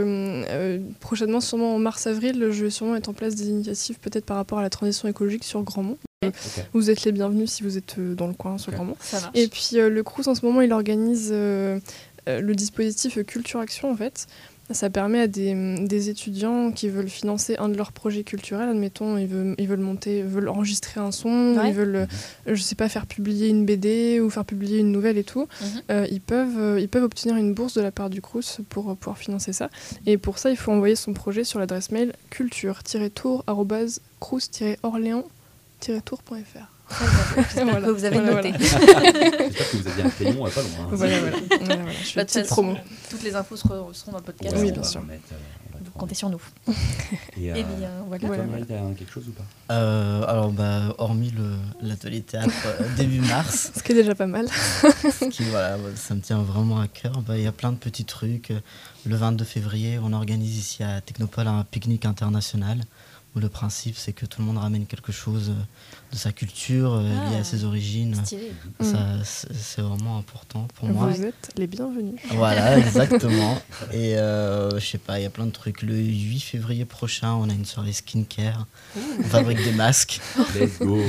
euh, prochainement, sûrement en mars-avril, je vais sûrement mettre en place des initiatives peut-être par rapport à la transition écologique sur Grandmont. Euh,
Ok.
Vous êtes les bienvenus si vous êtes euh, dans le coin sur
Ok.
Grandmont.
Ça marche.
Et puis euh, le Crous en ce moment, il organise euh, euh, le dispositif Culture Action en fait. Ça permet à des, des étudiants qui veulent financer un de leurs projets culturels, admettons, ils veulent, ils veulent monter, veulent enregistrer un son,
Ouais.
ils veulent, euh, je sais pas, faire publier une BD ou faire publier une nouvelle et tout.
Mhm.
Euh, ils, peuvent, euh, ils peuvent obtenir une bourse de la part du Crous pour euh, pouvoir financer ça. Et pour ça, il faut envoyer son projet sur l'adresse mail culture-tour-orléans-tour.fr.
J'espère
Voilà.
que vous avez
Voilà,
noté.
J'espère que vous aviez un crayon pas loin. hein.
Voilà, voilà. Voilà, voilà. Je fais petite promo.
Toutes les infos seront, dans le podcast.
Oui, bien sûr.
euh, tout
comptez sur nous.
Et, euh,
Eh bien, voilà.
toi,
Voilà,
Maël, t'as quelque chose ou pas?
Euh, alors, bah, hormis le- l'atelier théâtre euh, début mars,
Ce qui est déjà pas mal.
ce qui, voilà, ça me tient vraiment à cœur, bah, il y a plein de petits trucs. Le 22 février, on organise ici à Technopole un pique-nique international où le principe, c'est que tout le monde ramène quelque chose euh, de sa culture,
Ah.
lié à ses origines. Ça, c'est vraiment important pour moi.
Vous êtes les bienvenus.
Voilà, exactement. Et euh, je sais pas, il y a plein de trucs. Le 8 février prochain, on a une soirée skincare. On fabrique des masques.
Let's go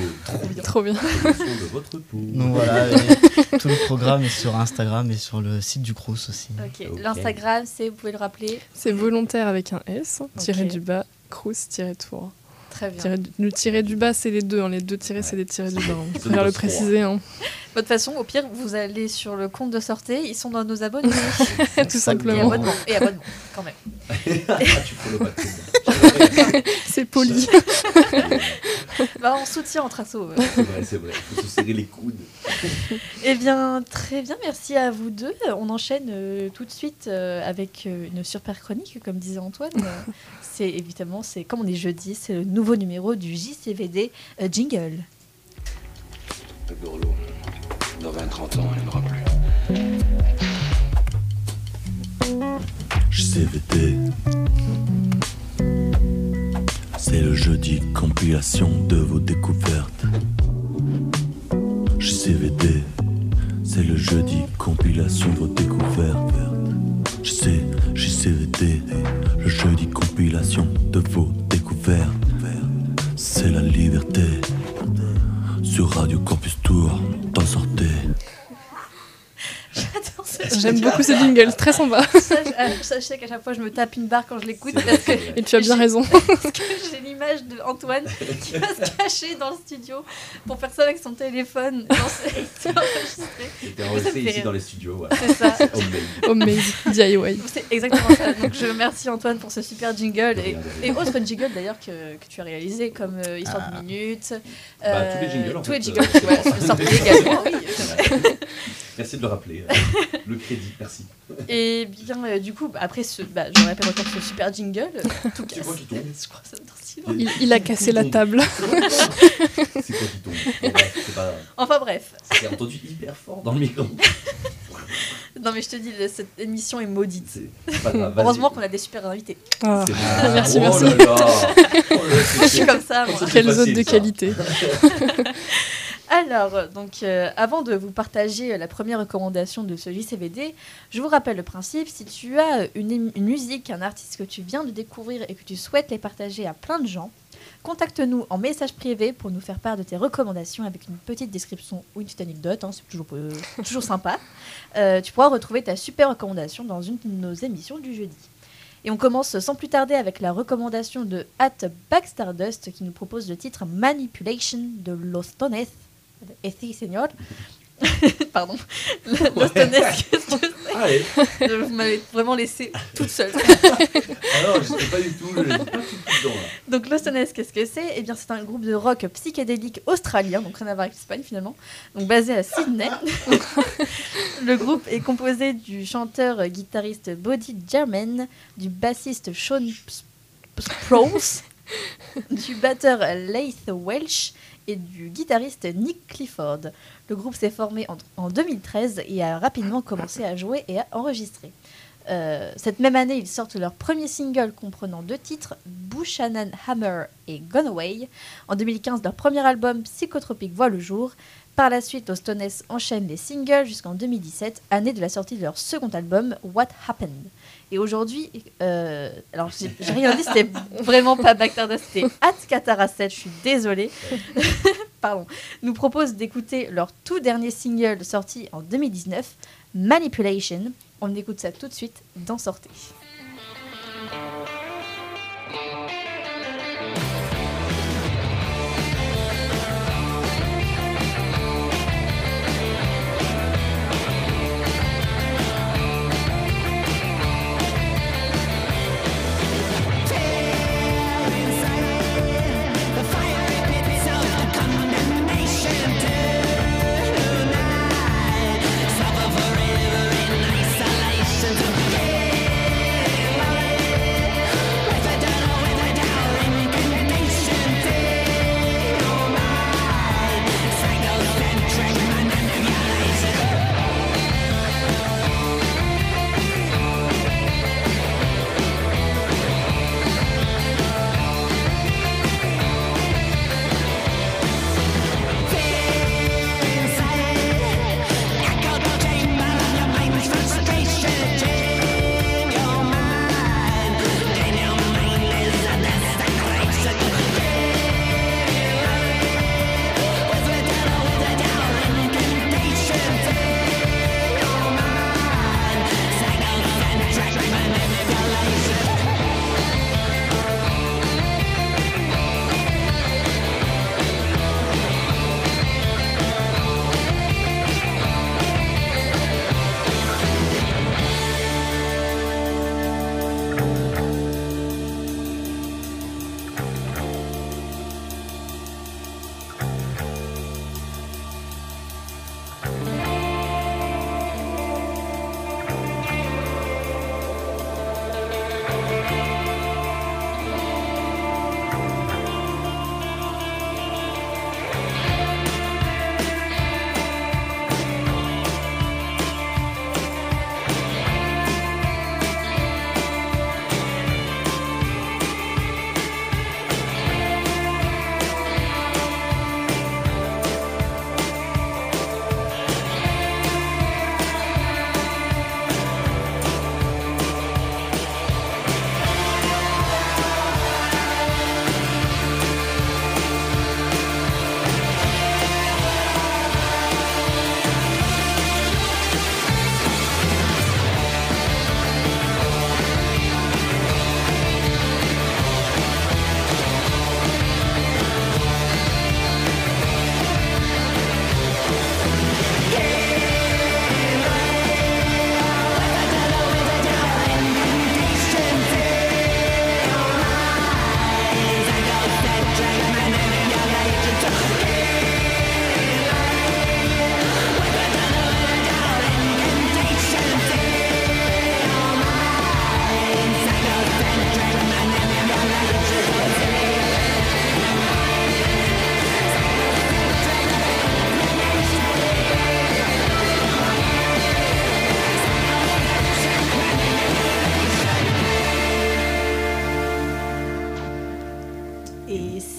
Trop bien.
Promotion de votre peau.
Donc voilà, tout le programme est sur Instagram et sur le site du Crous aussi.
Ok.
Ok.
L'Instagram, c'est, vous pouvez le rappeler.
C'est volontaire avec un S, tiré
Ok.
du bas, Crous, tiré tour.
Très bien.
Tiré du- le tiré du bas, c'est les deux. hein. Les deux tirés, c'est les tirés du bas. hein. Je préfère le préciser. hein.
De toute façon, au pire, vous allez sur le compte de sortie, ils sont dans nos abonnés.
Tout
Et
simplement.
abonnements. Et abonnements, quand même.
Ah, tu.
C'est poli.
Bah, on soutient entre assos. euh.
C'est vrai, c'est vrai. Faut se serrer les coudes.
Eh bien, très bien, merci à vous deux. On enchaîne euh, tout de suite euh, avec euh, une super chronique, comme disait Antoine. C'est évidemment, c'est comme on est jeudi, c'est le nouveau numéro du JCVD euh, Jingle.
Le gourlot, dans 20-30 ans, il n'y en aura plus.
JCVD. C'est le jeudi compilation de vos découvertes. JCVD. C'est le jeudi compilation de vos découvertes. Sais, JCVD. Le jeudi compilation de vos découvertes. C'est la liberté. Sur Radio Campus Tour, t'en sortez.
J'aime beaucoup ce jingle, très sympa.
Ah, sachez qu'à chaque fois, je me tape une barre quand je l'écoute parce que.
Et tu as bien raison.
parce que j'ai l'image de Antoine qui va se cacher dans le studio pour faire ça avec son téléphone. C'est- enregistré.
Ici dans les studios.
C'est ça.
Homemade.
DIY.
C'est exactement ça. Donc je remercie Antoine pour ce super jingle
De
et,
de
autres jingles d'ailleurs que, que tu as réalisé comme euh, Histoire
Ah.
de minutes.
Bah, tous les jingles, en
tous
fait,
les jingles
euh,
qui ouais, également. Oui.
Merci de le rappeler. euh, Le crédit, merci.
Et bien euh, du coup, après ce, bah, je répète encore ce super jingle, euh, tout
C'est
casse.
quoi qui tombe
Je crois incident.
Il, il a cassé la table.
C'est quoi qui tombe Bon, bref, c'est pas.
Enfin bref.
C'est entendu hyper fort dans le micro.
Non mais je te dis, cette émission est maudite.
Pas grave.
Heureusement qu'on a des super invités.
Ah.
Bon.
Merci,
oh
merci.
Là là. Oh là,
Je suis comme ça, moi.
facile,
hôtes de
ça.
qualité.
Alors, euh, donc, euh, avant de vous partager euh, la première recommandation de ce JCVD, je vous rappelle le principe. Si tu as une, musique, un artiste que tu viens de découvrir et que tu souhaites les partager à plein de gens, contacte-nous en message privé pour nous faire part de tes recommandations avec une petite description ou une petite anecdote. hein, c'est toujours, sympa. Tu pourras retrouver ta super recommandation dans une de nos émissions du jeudi. Et on commence sans plus tarder avec la recommandation de At Backstardust qui nous propose le titre Manipulation de Los Tones. Eti, señor. Pardon. Los Tones, qu'est-ce que c'est
Allez.
Vous m'avez vraiment laissé toute seule.
Ah non, je sais pas du tout, je pas tout dedans là.
Donc Los Tones, qu'est-ce que c'est? Eh bien, c'est un groupe de rock psychédélique australien, donc rien à voir avec l'Espagne finalement, donc basé à Sydney. Le groupe est composé du chanteur-guitariste Bodie German, du bassiste Sean Sp- Sprouse, du batteur Laith Welsh et du guitariste Nick Clifford. Le groupe s'est formé en, en 2013 et a rapidement commencé à jouer et à enregistrer. Euh, cette même année, ils sortent leur premier single comprenant deux titres, Buchanan Hammer et Gone Away. En 2015, leur premier album Psychotropique voit le jour. Par la suite, Los Tones enchaînent les singles jusqu'en 2017, année de la sortie de leur second album, What Happened. Et aujourd'hui, euh, alors j'ai rien dit, c'était vraiment pas Bactarda, c'était At Katara 7, je suis désolée. Pardon. Nous propose d'écouter leur tout dernier single sorti en 2019, Manipulation. On écoute ça tout de suite dans Sortez.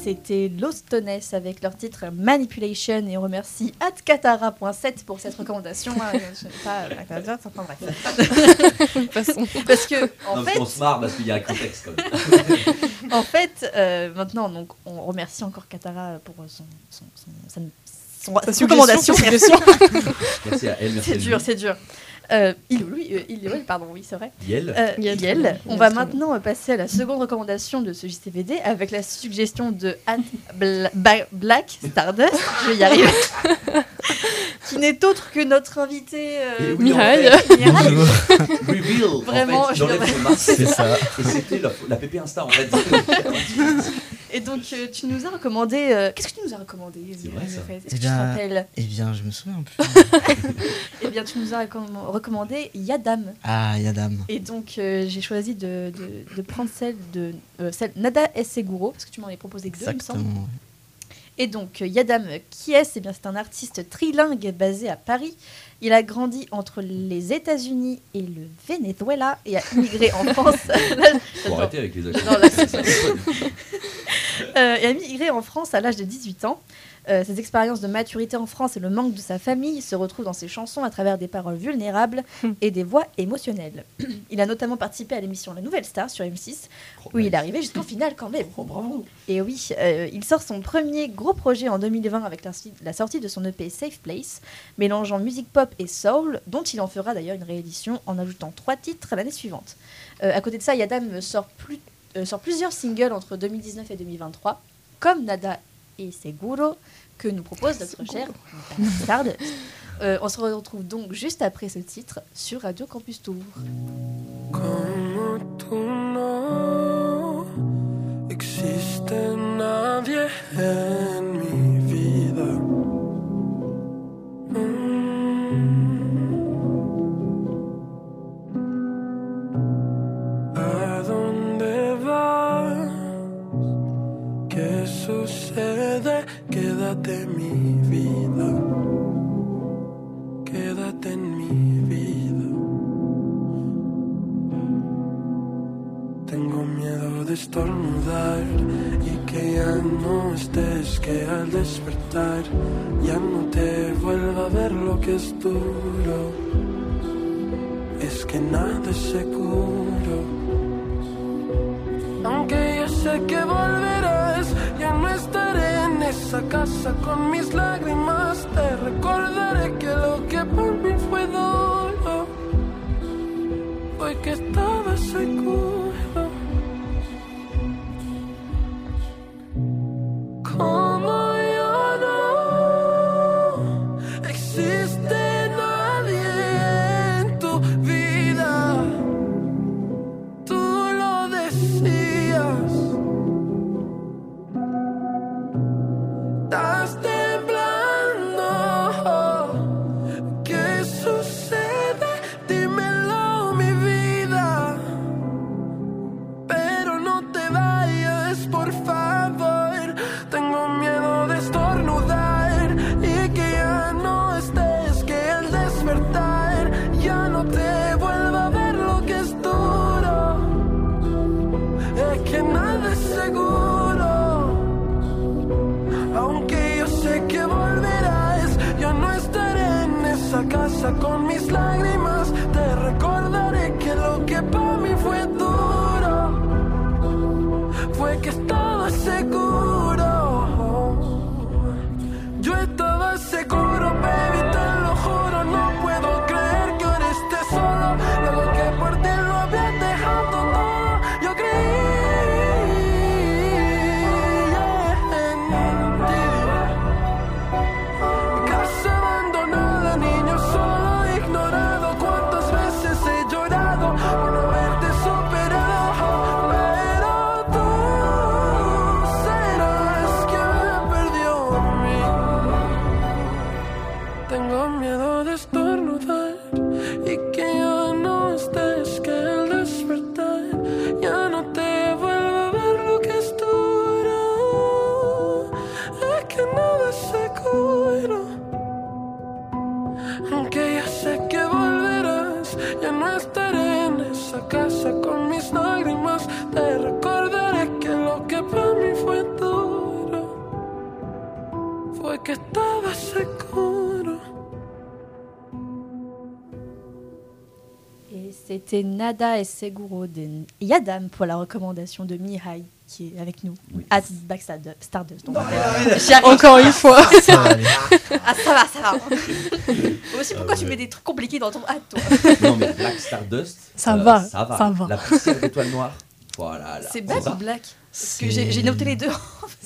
C'était Los Tones avec leur titre Manipulation et on remercie atkatara.7 pour cette recommandation. Ah, je sais pas, euh, enfin, bref. Parce que, en
non,
fait,
on se marre parce qu'il y a un contexte quand même.
en fait, euh, maintenant, donc, on remercie encore Katara pour son, son, son, son- son-
Sa
recommandation. Merci.
À elle, merci
C'est dur, c'est dur. Euh, Ilouli, euh, Ilouli, pardon, oui, c'est vrai.
Yel.
Euh,
Yel,
Yel. On va maintenant euh, passer à la seconde recommandation de ce JCVD avec la suggestion de Anne Bla- Black Stardust, je vais y arriver, qui n'est autre que notre invité euh,
Et oui,
Mihail.
en fait,
Mihail.
Reveal.
Vraiment,
en fait,
je.
C'est ça.
Et c'était la, la PP Insta en fait.
Et donc, euh, tu nous as recommandé. euh, Qu'est-ce que tu nous as recommandé
C'est vrai, ça.
en fait Est-ce
Eh
que tu te
bien,
rappelles?
eh bien, je me souviens plus.
Eh bien, tu nous as recomm- recommandé Yadam.
Ah, Yadam.
Et donc, euh, j'ai choisi de, de- de prendre celle de euh, celle Nada Seguro, parce que tu m'en avais proposé que deux, il me semble.
Exactement.
Et donc, euh, Yadam, qui est Eh bien, c'est un artiste trilingue basé à Paris. Il a grandi entre les États-Unis et le Venezuela et a immigré en France.
Faut arrêter avec les accents.
Non, là, c'est ça. Euh, et a migré en France à l'âge de 18 ans. Euh, ses expériences de maturité en France et le manque de sa famille se retrouvent dans ses chansons à travers des paroles vulnérables et des voix émotionnelles. il a notamment participé à l'émission La Nouvelle Star sur M6, où il est arrivé jusqu'en finale quand même. Et oui, euh, il sort son premier gros projet en 2020 avec la, la sortie de son EP Safe Place, mélangeant musique pop et soul, dont il en fera d'ailleurs une réédition en ajoutant trois titres l'année suivante. Euh, à côté de ça, Yadam sort, plus, euh, sort plusieurs singles entre 2019 et 2023, comme Nada et Seguro, que nous propose notre cher Stardust. Euh, on se retrouve donc juste après ce titre sur Radio Campus Tour.
Como tú no existe nadie Quédate mi vida. Quédate en mi vida. Tengo miedo de estornudar y que ya no estés, que al despertar ya no te vuelva a ver lo que es duro. Es que nada es seguro. Aunque yo sé que estaré esa casa con mis lágrimas. Te recordaré que lo que por mí fue duro fue que estaba seguro. Casa con mis lágrimas.
C'était Nada et Seguro de Yadam pour la recommandation de Mihai. qui est avec nous.
Oui.
At Backstard Stardust. arrive.
Encore une fois.
Ça va.
Ah, ça va, ça va. Aussi, pourquoi
Ah
tu mets des trucs compliqués dans ton hat, toi
Non, mais Black Stardust.
Ça
euh,
va,
Ça va.
ça va.
La poussière d'étoile noire. Voilà. là,
C'est black ou black Parce que
C'est-
j'ai noté les deux.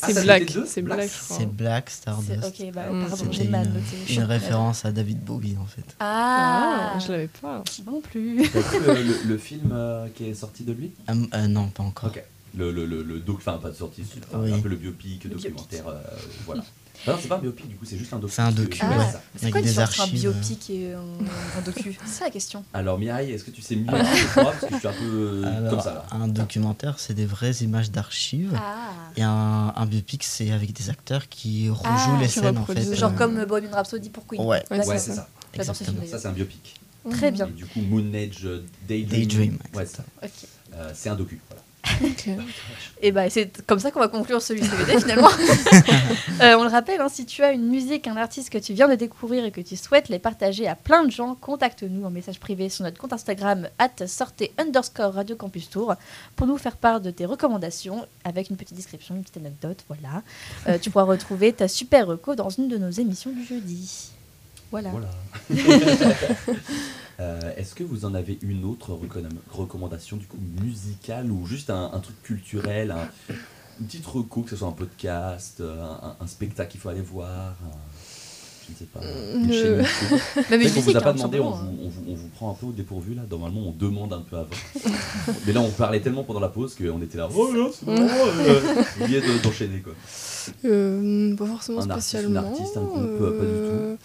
Ah,
C'est
ça,
black, c'est
Black.
C'est Black Stardust.
Ok, bah,
Mm,
pardon, j'ai mal
une,
noté.
Une
de-
référence à David Bowie en fait.
Ah,
Ah, je l'avais pas.
Non plus.
T'as vu le, le- le film euh, qui est sorti de lui
Ah, euh, non, pas encore.
Ok. Le, le, le, le doc, enfin pas de sortie,
Oui.
un peu le biopic,
Le
documentaire, euh, voilà. Ah non, c'est pas un biopic, du coup, c'est juste un docu.
C'est un docu,
Ah,
ouais.
ça.
C'est
Avec
quoi une différence entre un
archives,
biopic et un, un docu? C'est ça la question.
Alors Mireille, est-ce que tu sais mieux que moi Parce que je suis un peu euh,
Alors,
comme ça là?
un documentaire, c'est des vraies images d'archives.
Ah.
Et un, un biopic, c'est avec des acteurs qui rejouent
Ah,
les
qui
scènes en fait.
Genre
euh,
comme Bohemian Rhapsody pour Queen.
Ouais.
Ouais, c'est ça.
Ce film.
Ça,
d'ailleurs.
c'est un biopic.
Très bien.
Et du coup, Moon Age euh, Daydream.
Daydream,
Ouais, c'est ça.
Ok.
Euh, c'est un docu. Voilà.
Et bah c'est comme ça qu'on va conclure celui CVD finalement. Euh, on le rappelle, hein, si tu as une musique, un artiste que tu viens de découvrir et que tu souhaites les partager à plein de gens, contacte-nous en message privé sur notre compte Instagram at sortez underscore Radio Campus Tour pour nous faire part de tes recommandations avec une petite description, une petite anecdote. Voilà. Euh, tu pourras retrouver ta super reco dans une de nos émissions du jeudi. Voilà.
Voilà. Euh, Est-ce que vous en avez une autre recommandation du coup musicale ou juste un, un truc culturel, un- une petite reco, que ce soit un podcast, euh, un, un spectacle qu'il faut aller voir, un- je ne sais pas, une
Euh,
chaîne qu'on vous a pas
hein,
demandé, on vous, on, vous, on vous prend un peu au dépourvu là. Normalement, on demande un peu avant. Mais là, on parlait tellement pendant la pause qu'on était là. Oh là, c'est bon, euh, Vous oubliez de- d'enchaîner quoi.
Euh, pas forcément
Un artiste, une
spécialement.
artiste, un groupe, pas du
Euh,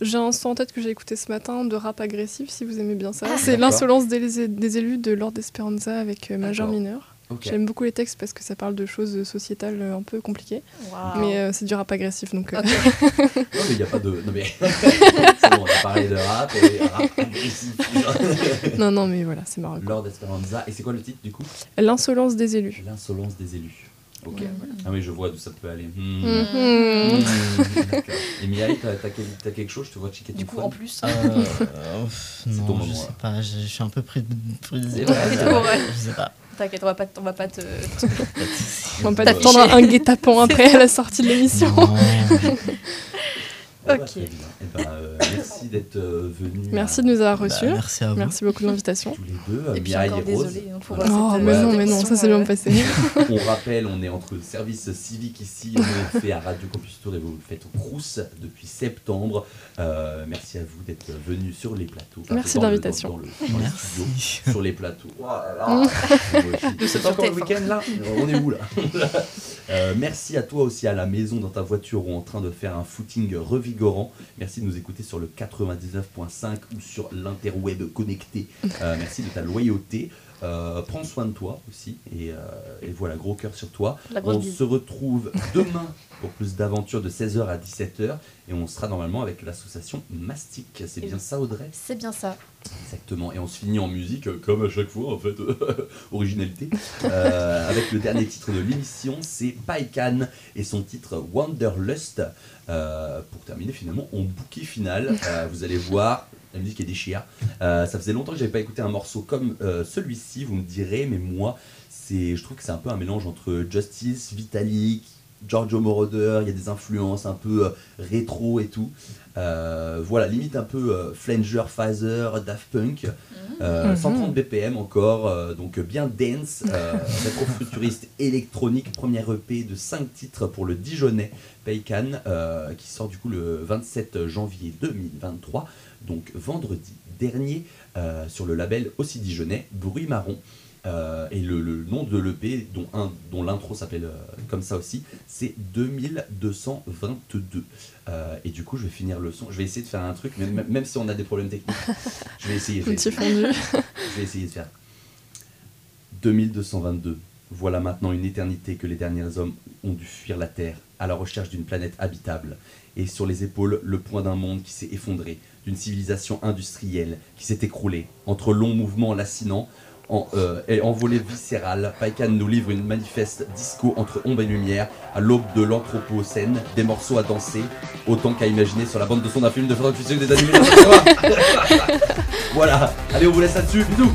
J'ai un son en tête que j'ai écouté ce matin de rap agressif, si vous aimez bien ça.
Ah,
c'est l'insolence des, des élus de Lord Esperanza avec euh, Major. Mineur. J'aime beaucoup les textes parce que ça parle de choses sociétales euh, un peu compliquées. Mais euh, c'est du rap agressif, donc... euh.
Non, mais il n'y a pas de. Non, mais. c'est bon, on a parlé de rap et rap agressif.
non, non, mais voilà, c'est marrant.
Lord Esperanza. Et c'est quoi le titre du coup?
L'insolence des élus.
L'insolence des élus. Ok.
Ouais, voilà.
Ah oui, je vois d'où ça peut aller. Hmm.
Mhm.
Hmm, d'accord. Et t'as t'as quel- t'as quelque chose? Je te vois checker
Du coup,
phone.
en plus.
Euh, euh,
ton
non,
moment,
je sais pas, je, je suis un peu pris de. Pris de. Je sais pas.
T'inquiète, on va pas, on va pas te.
On va pas prendre un guet-apens après à la sortie de l'émission.
Non.
Bah,
Ok.
très bien. Eh ben, euh, merci d'être euh, venu.
Merci de nous avoir
Bah,
reçus.
merci à vous.
Merci beaucoup de l'invitation.
tous les deux, euh,
Et puis
Mireille
encore
et Rose.
désolé hein, pour
Voilà.
cette,
Oh,
euh,
mais non,
cette
mais non, ça s'est bien
euh,
passé.
On rappelle, on est entre le service civique ici, on est fait à Radio Campus Tour et vous le faites au Crous depuis septembre. Euh, merci à vous d'être venus sur les plateaux. Enfin,
Merci
le, dans les
Merci.
sur les plateaux. Oh là là. Moi aussi. C'est
sur
encore le
TF1.
week-end là On est où là Euh, Merci à toi aussi à la maison, dans ta voiture ou en train de faire un footing revigorant. Merci de nous écouter sur le 99.5 ou sur l'interweb connecté. Euh, merci de ta loyauté. Euh, prends soin de toi aussi et, euh, et voilà, gros cœur sur toi. On
bise.
se retrouve demain pour plus d'aventures de 16h à 17h et on sera normalement avec l'association Mastic. C'est bien
oui.
ça Audrey?
C'est bien ça.
Exactement. Et on se finit en musique, euh, comme à chaque fois, en fait, originalité. Euh, avec le dernier titre de l'émission, c'est Paikan et son titre Wanderlust. Pour terminer finalement en bouquet final, vous allez voir. La musique est déchire. Ça faisait longtemps que j'avais pas écouté un morceau comme euh, celui-ci, vous me direz, mais moi, c'est, je trouve que c'est un peu un mélange entre Justice, Vitalik, Giorgio Moroder, il y a des influences un peu euh, rétro et tout. Euh, voilà, limite un peu euh, Flanger, Phaser, Daft Punk. Euh,
Mhm.
130 BPM encore, euh, donc bien dance, euh, rétro-futuriste électronique, première EP de 5 titres pour le Dijonais Paycan, euh, qui sort du coup le 27 janvier 2023, donc vendredi dernier, euh, sur le label aussi Dijonais, Bruit Marron. Euh, et le, le nom de l'EP, dont, un- dont l'intro s'appelle euh, comme ça aussi, c'est 2222. Euh, et du coup, je vais finir le son. Je vais essayer de faire un truc, même, même si on a des problèmes techniques. Je vais essayer. Je vais. Je vais essayer de faire 2222. Voilà maintenant une éternité que les derniers hommes ont dû fuir la Terre à la recherche d'une planète habitable. Et sur les épaules, le poids d'un monde qui s'est effondré, d'une civilisation industrielle qui s'est écroulée, entre longs mouvements lancinants en, euh, et envolées viscérales. Paikan nous livre une manifeste disco entre ombre et lumière, à l'aube de l'anthropocène, des morceaux à danser, autant qu'à imaginer sur la bande de son d'un film de fantasy des animés. voilà, allez on vous laisse là-dessus, bisous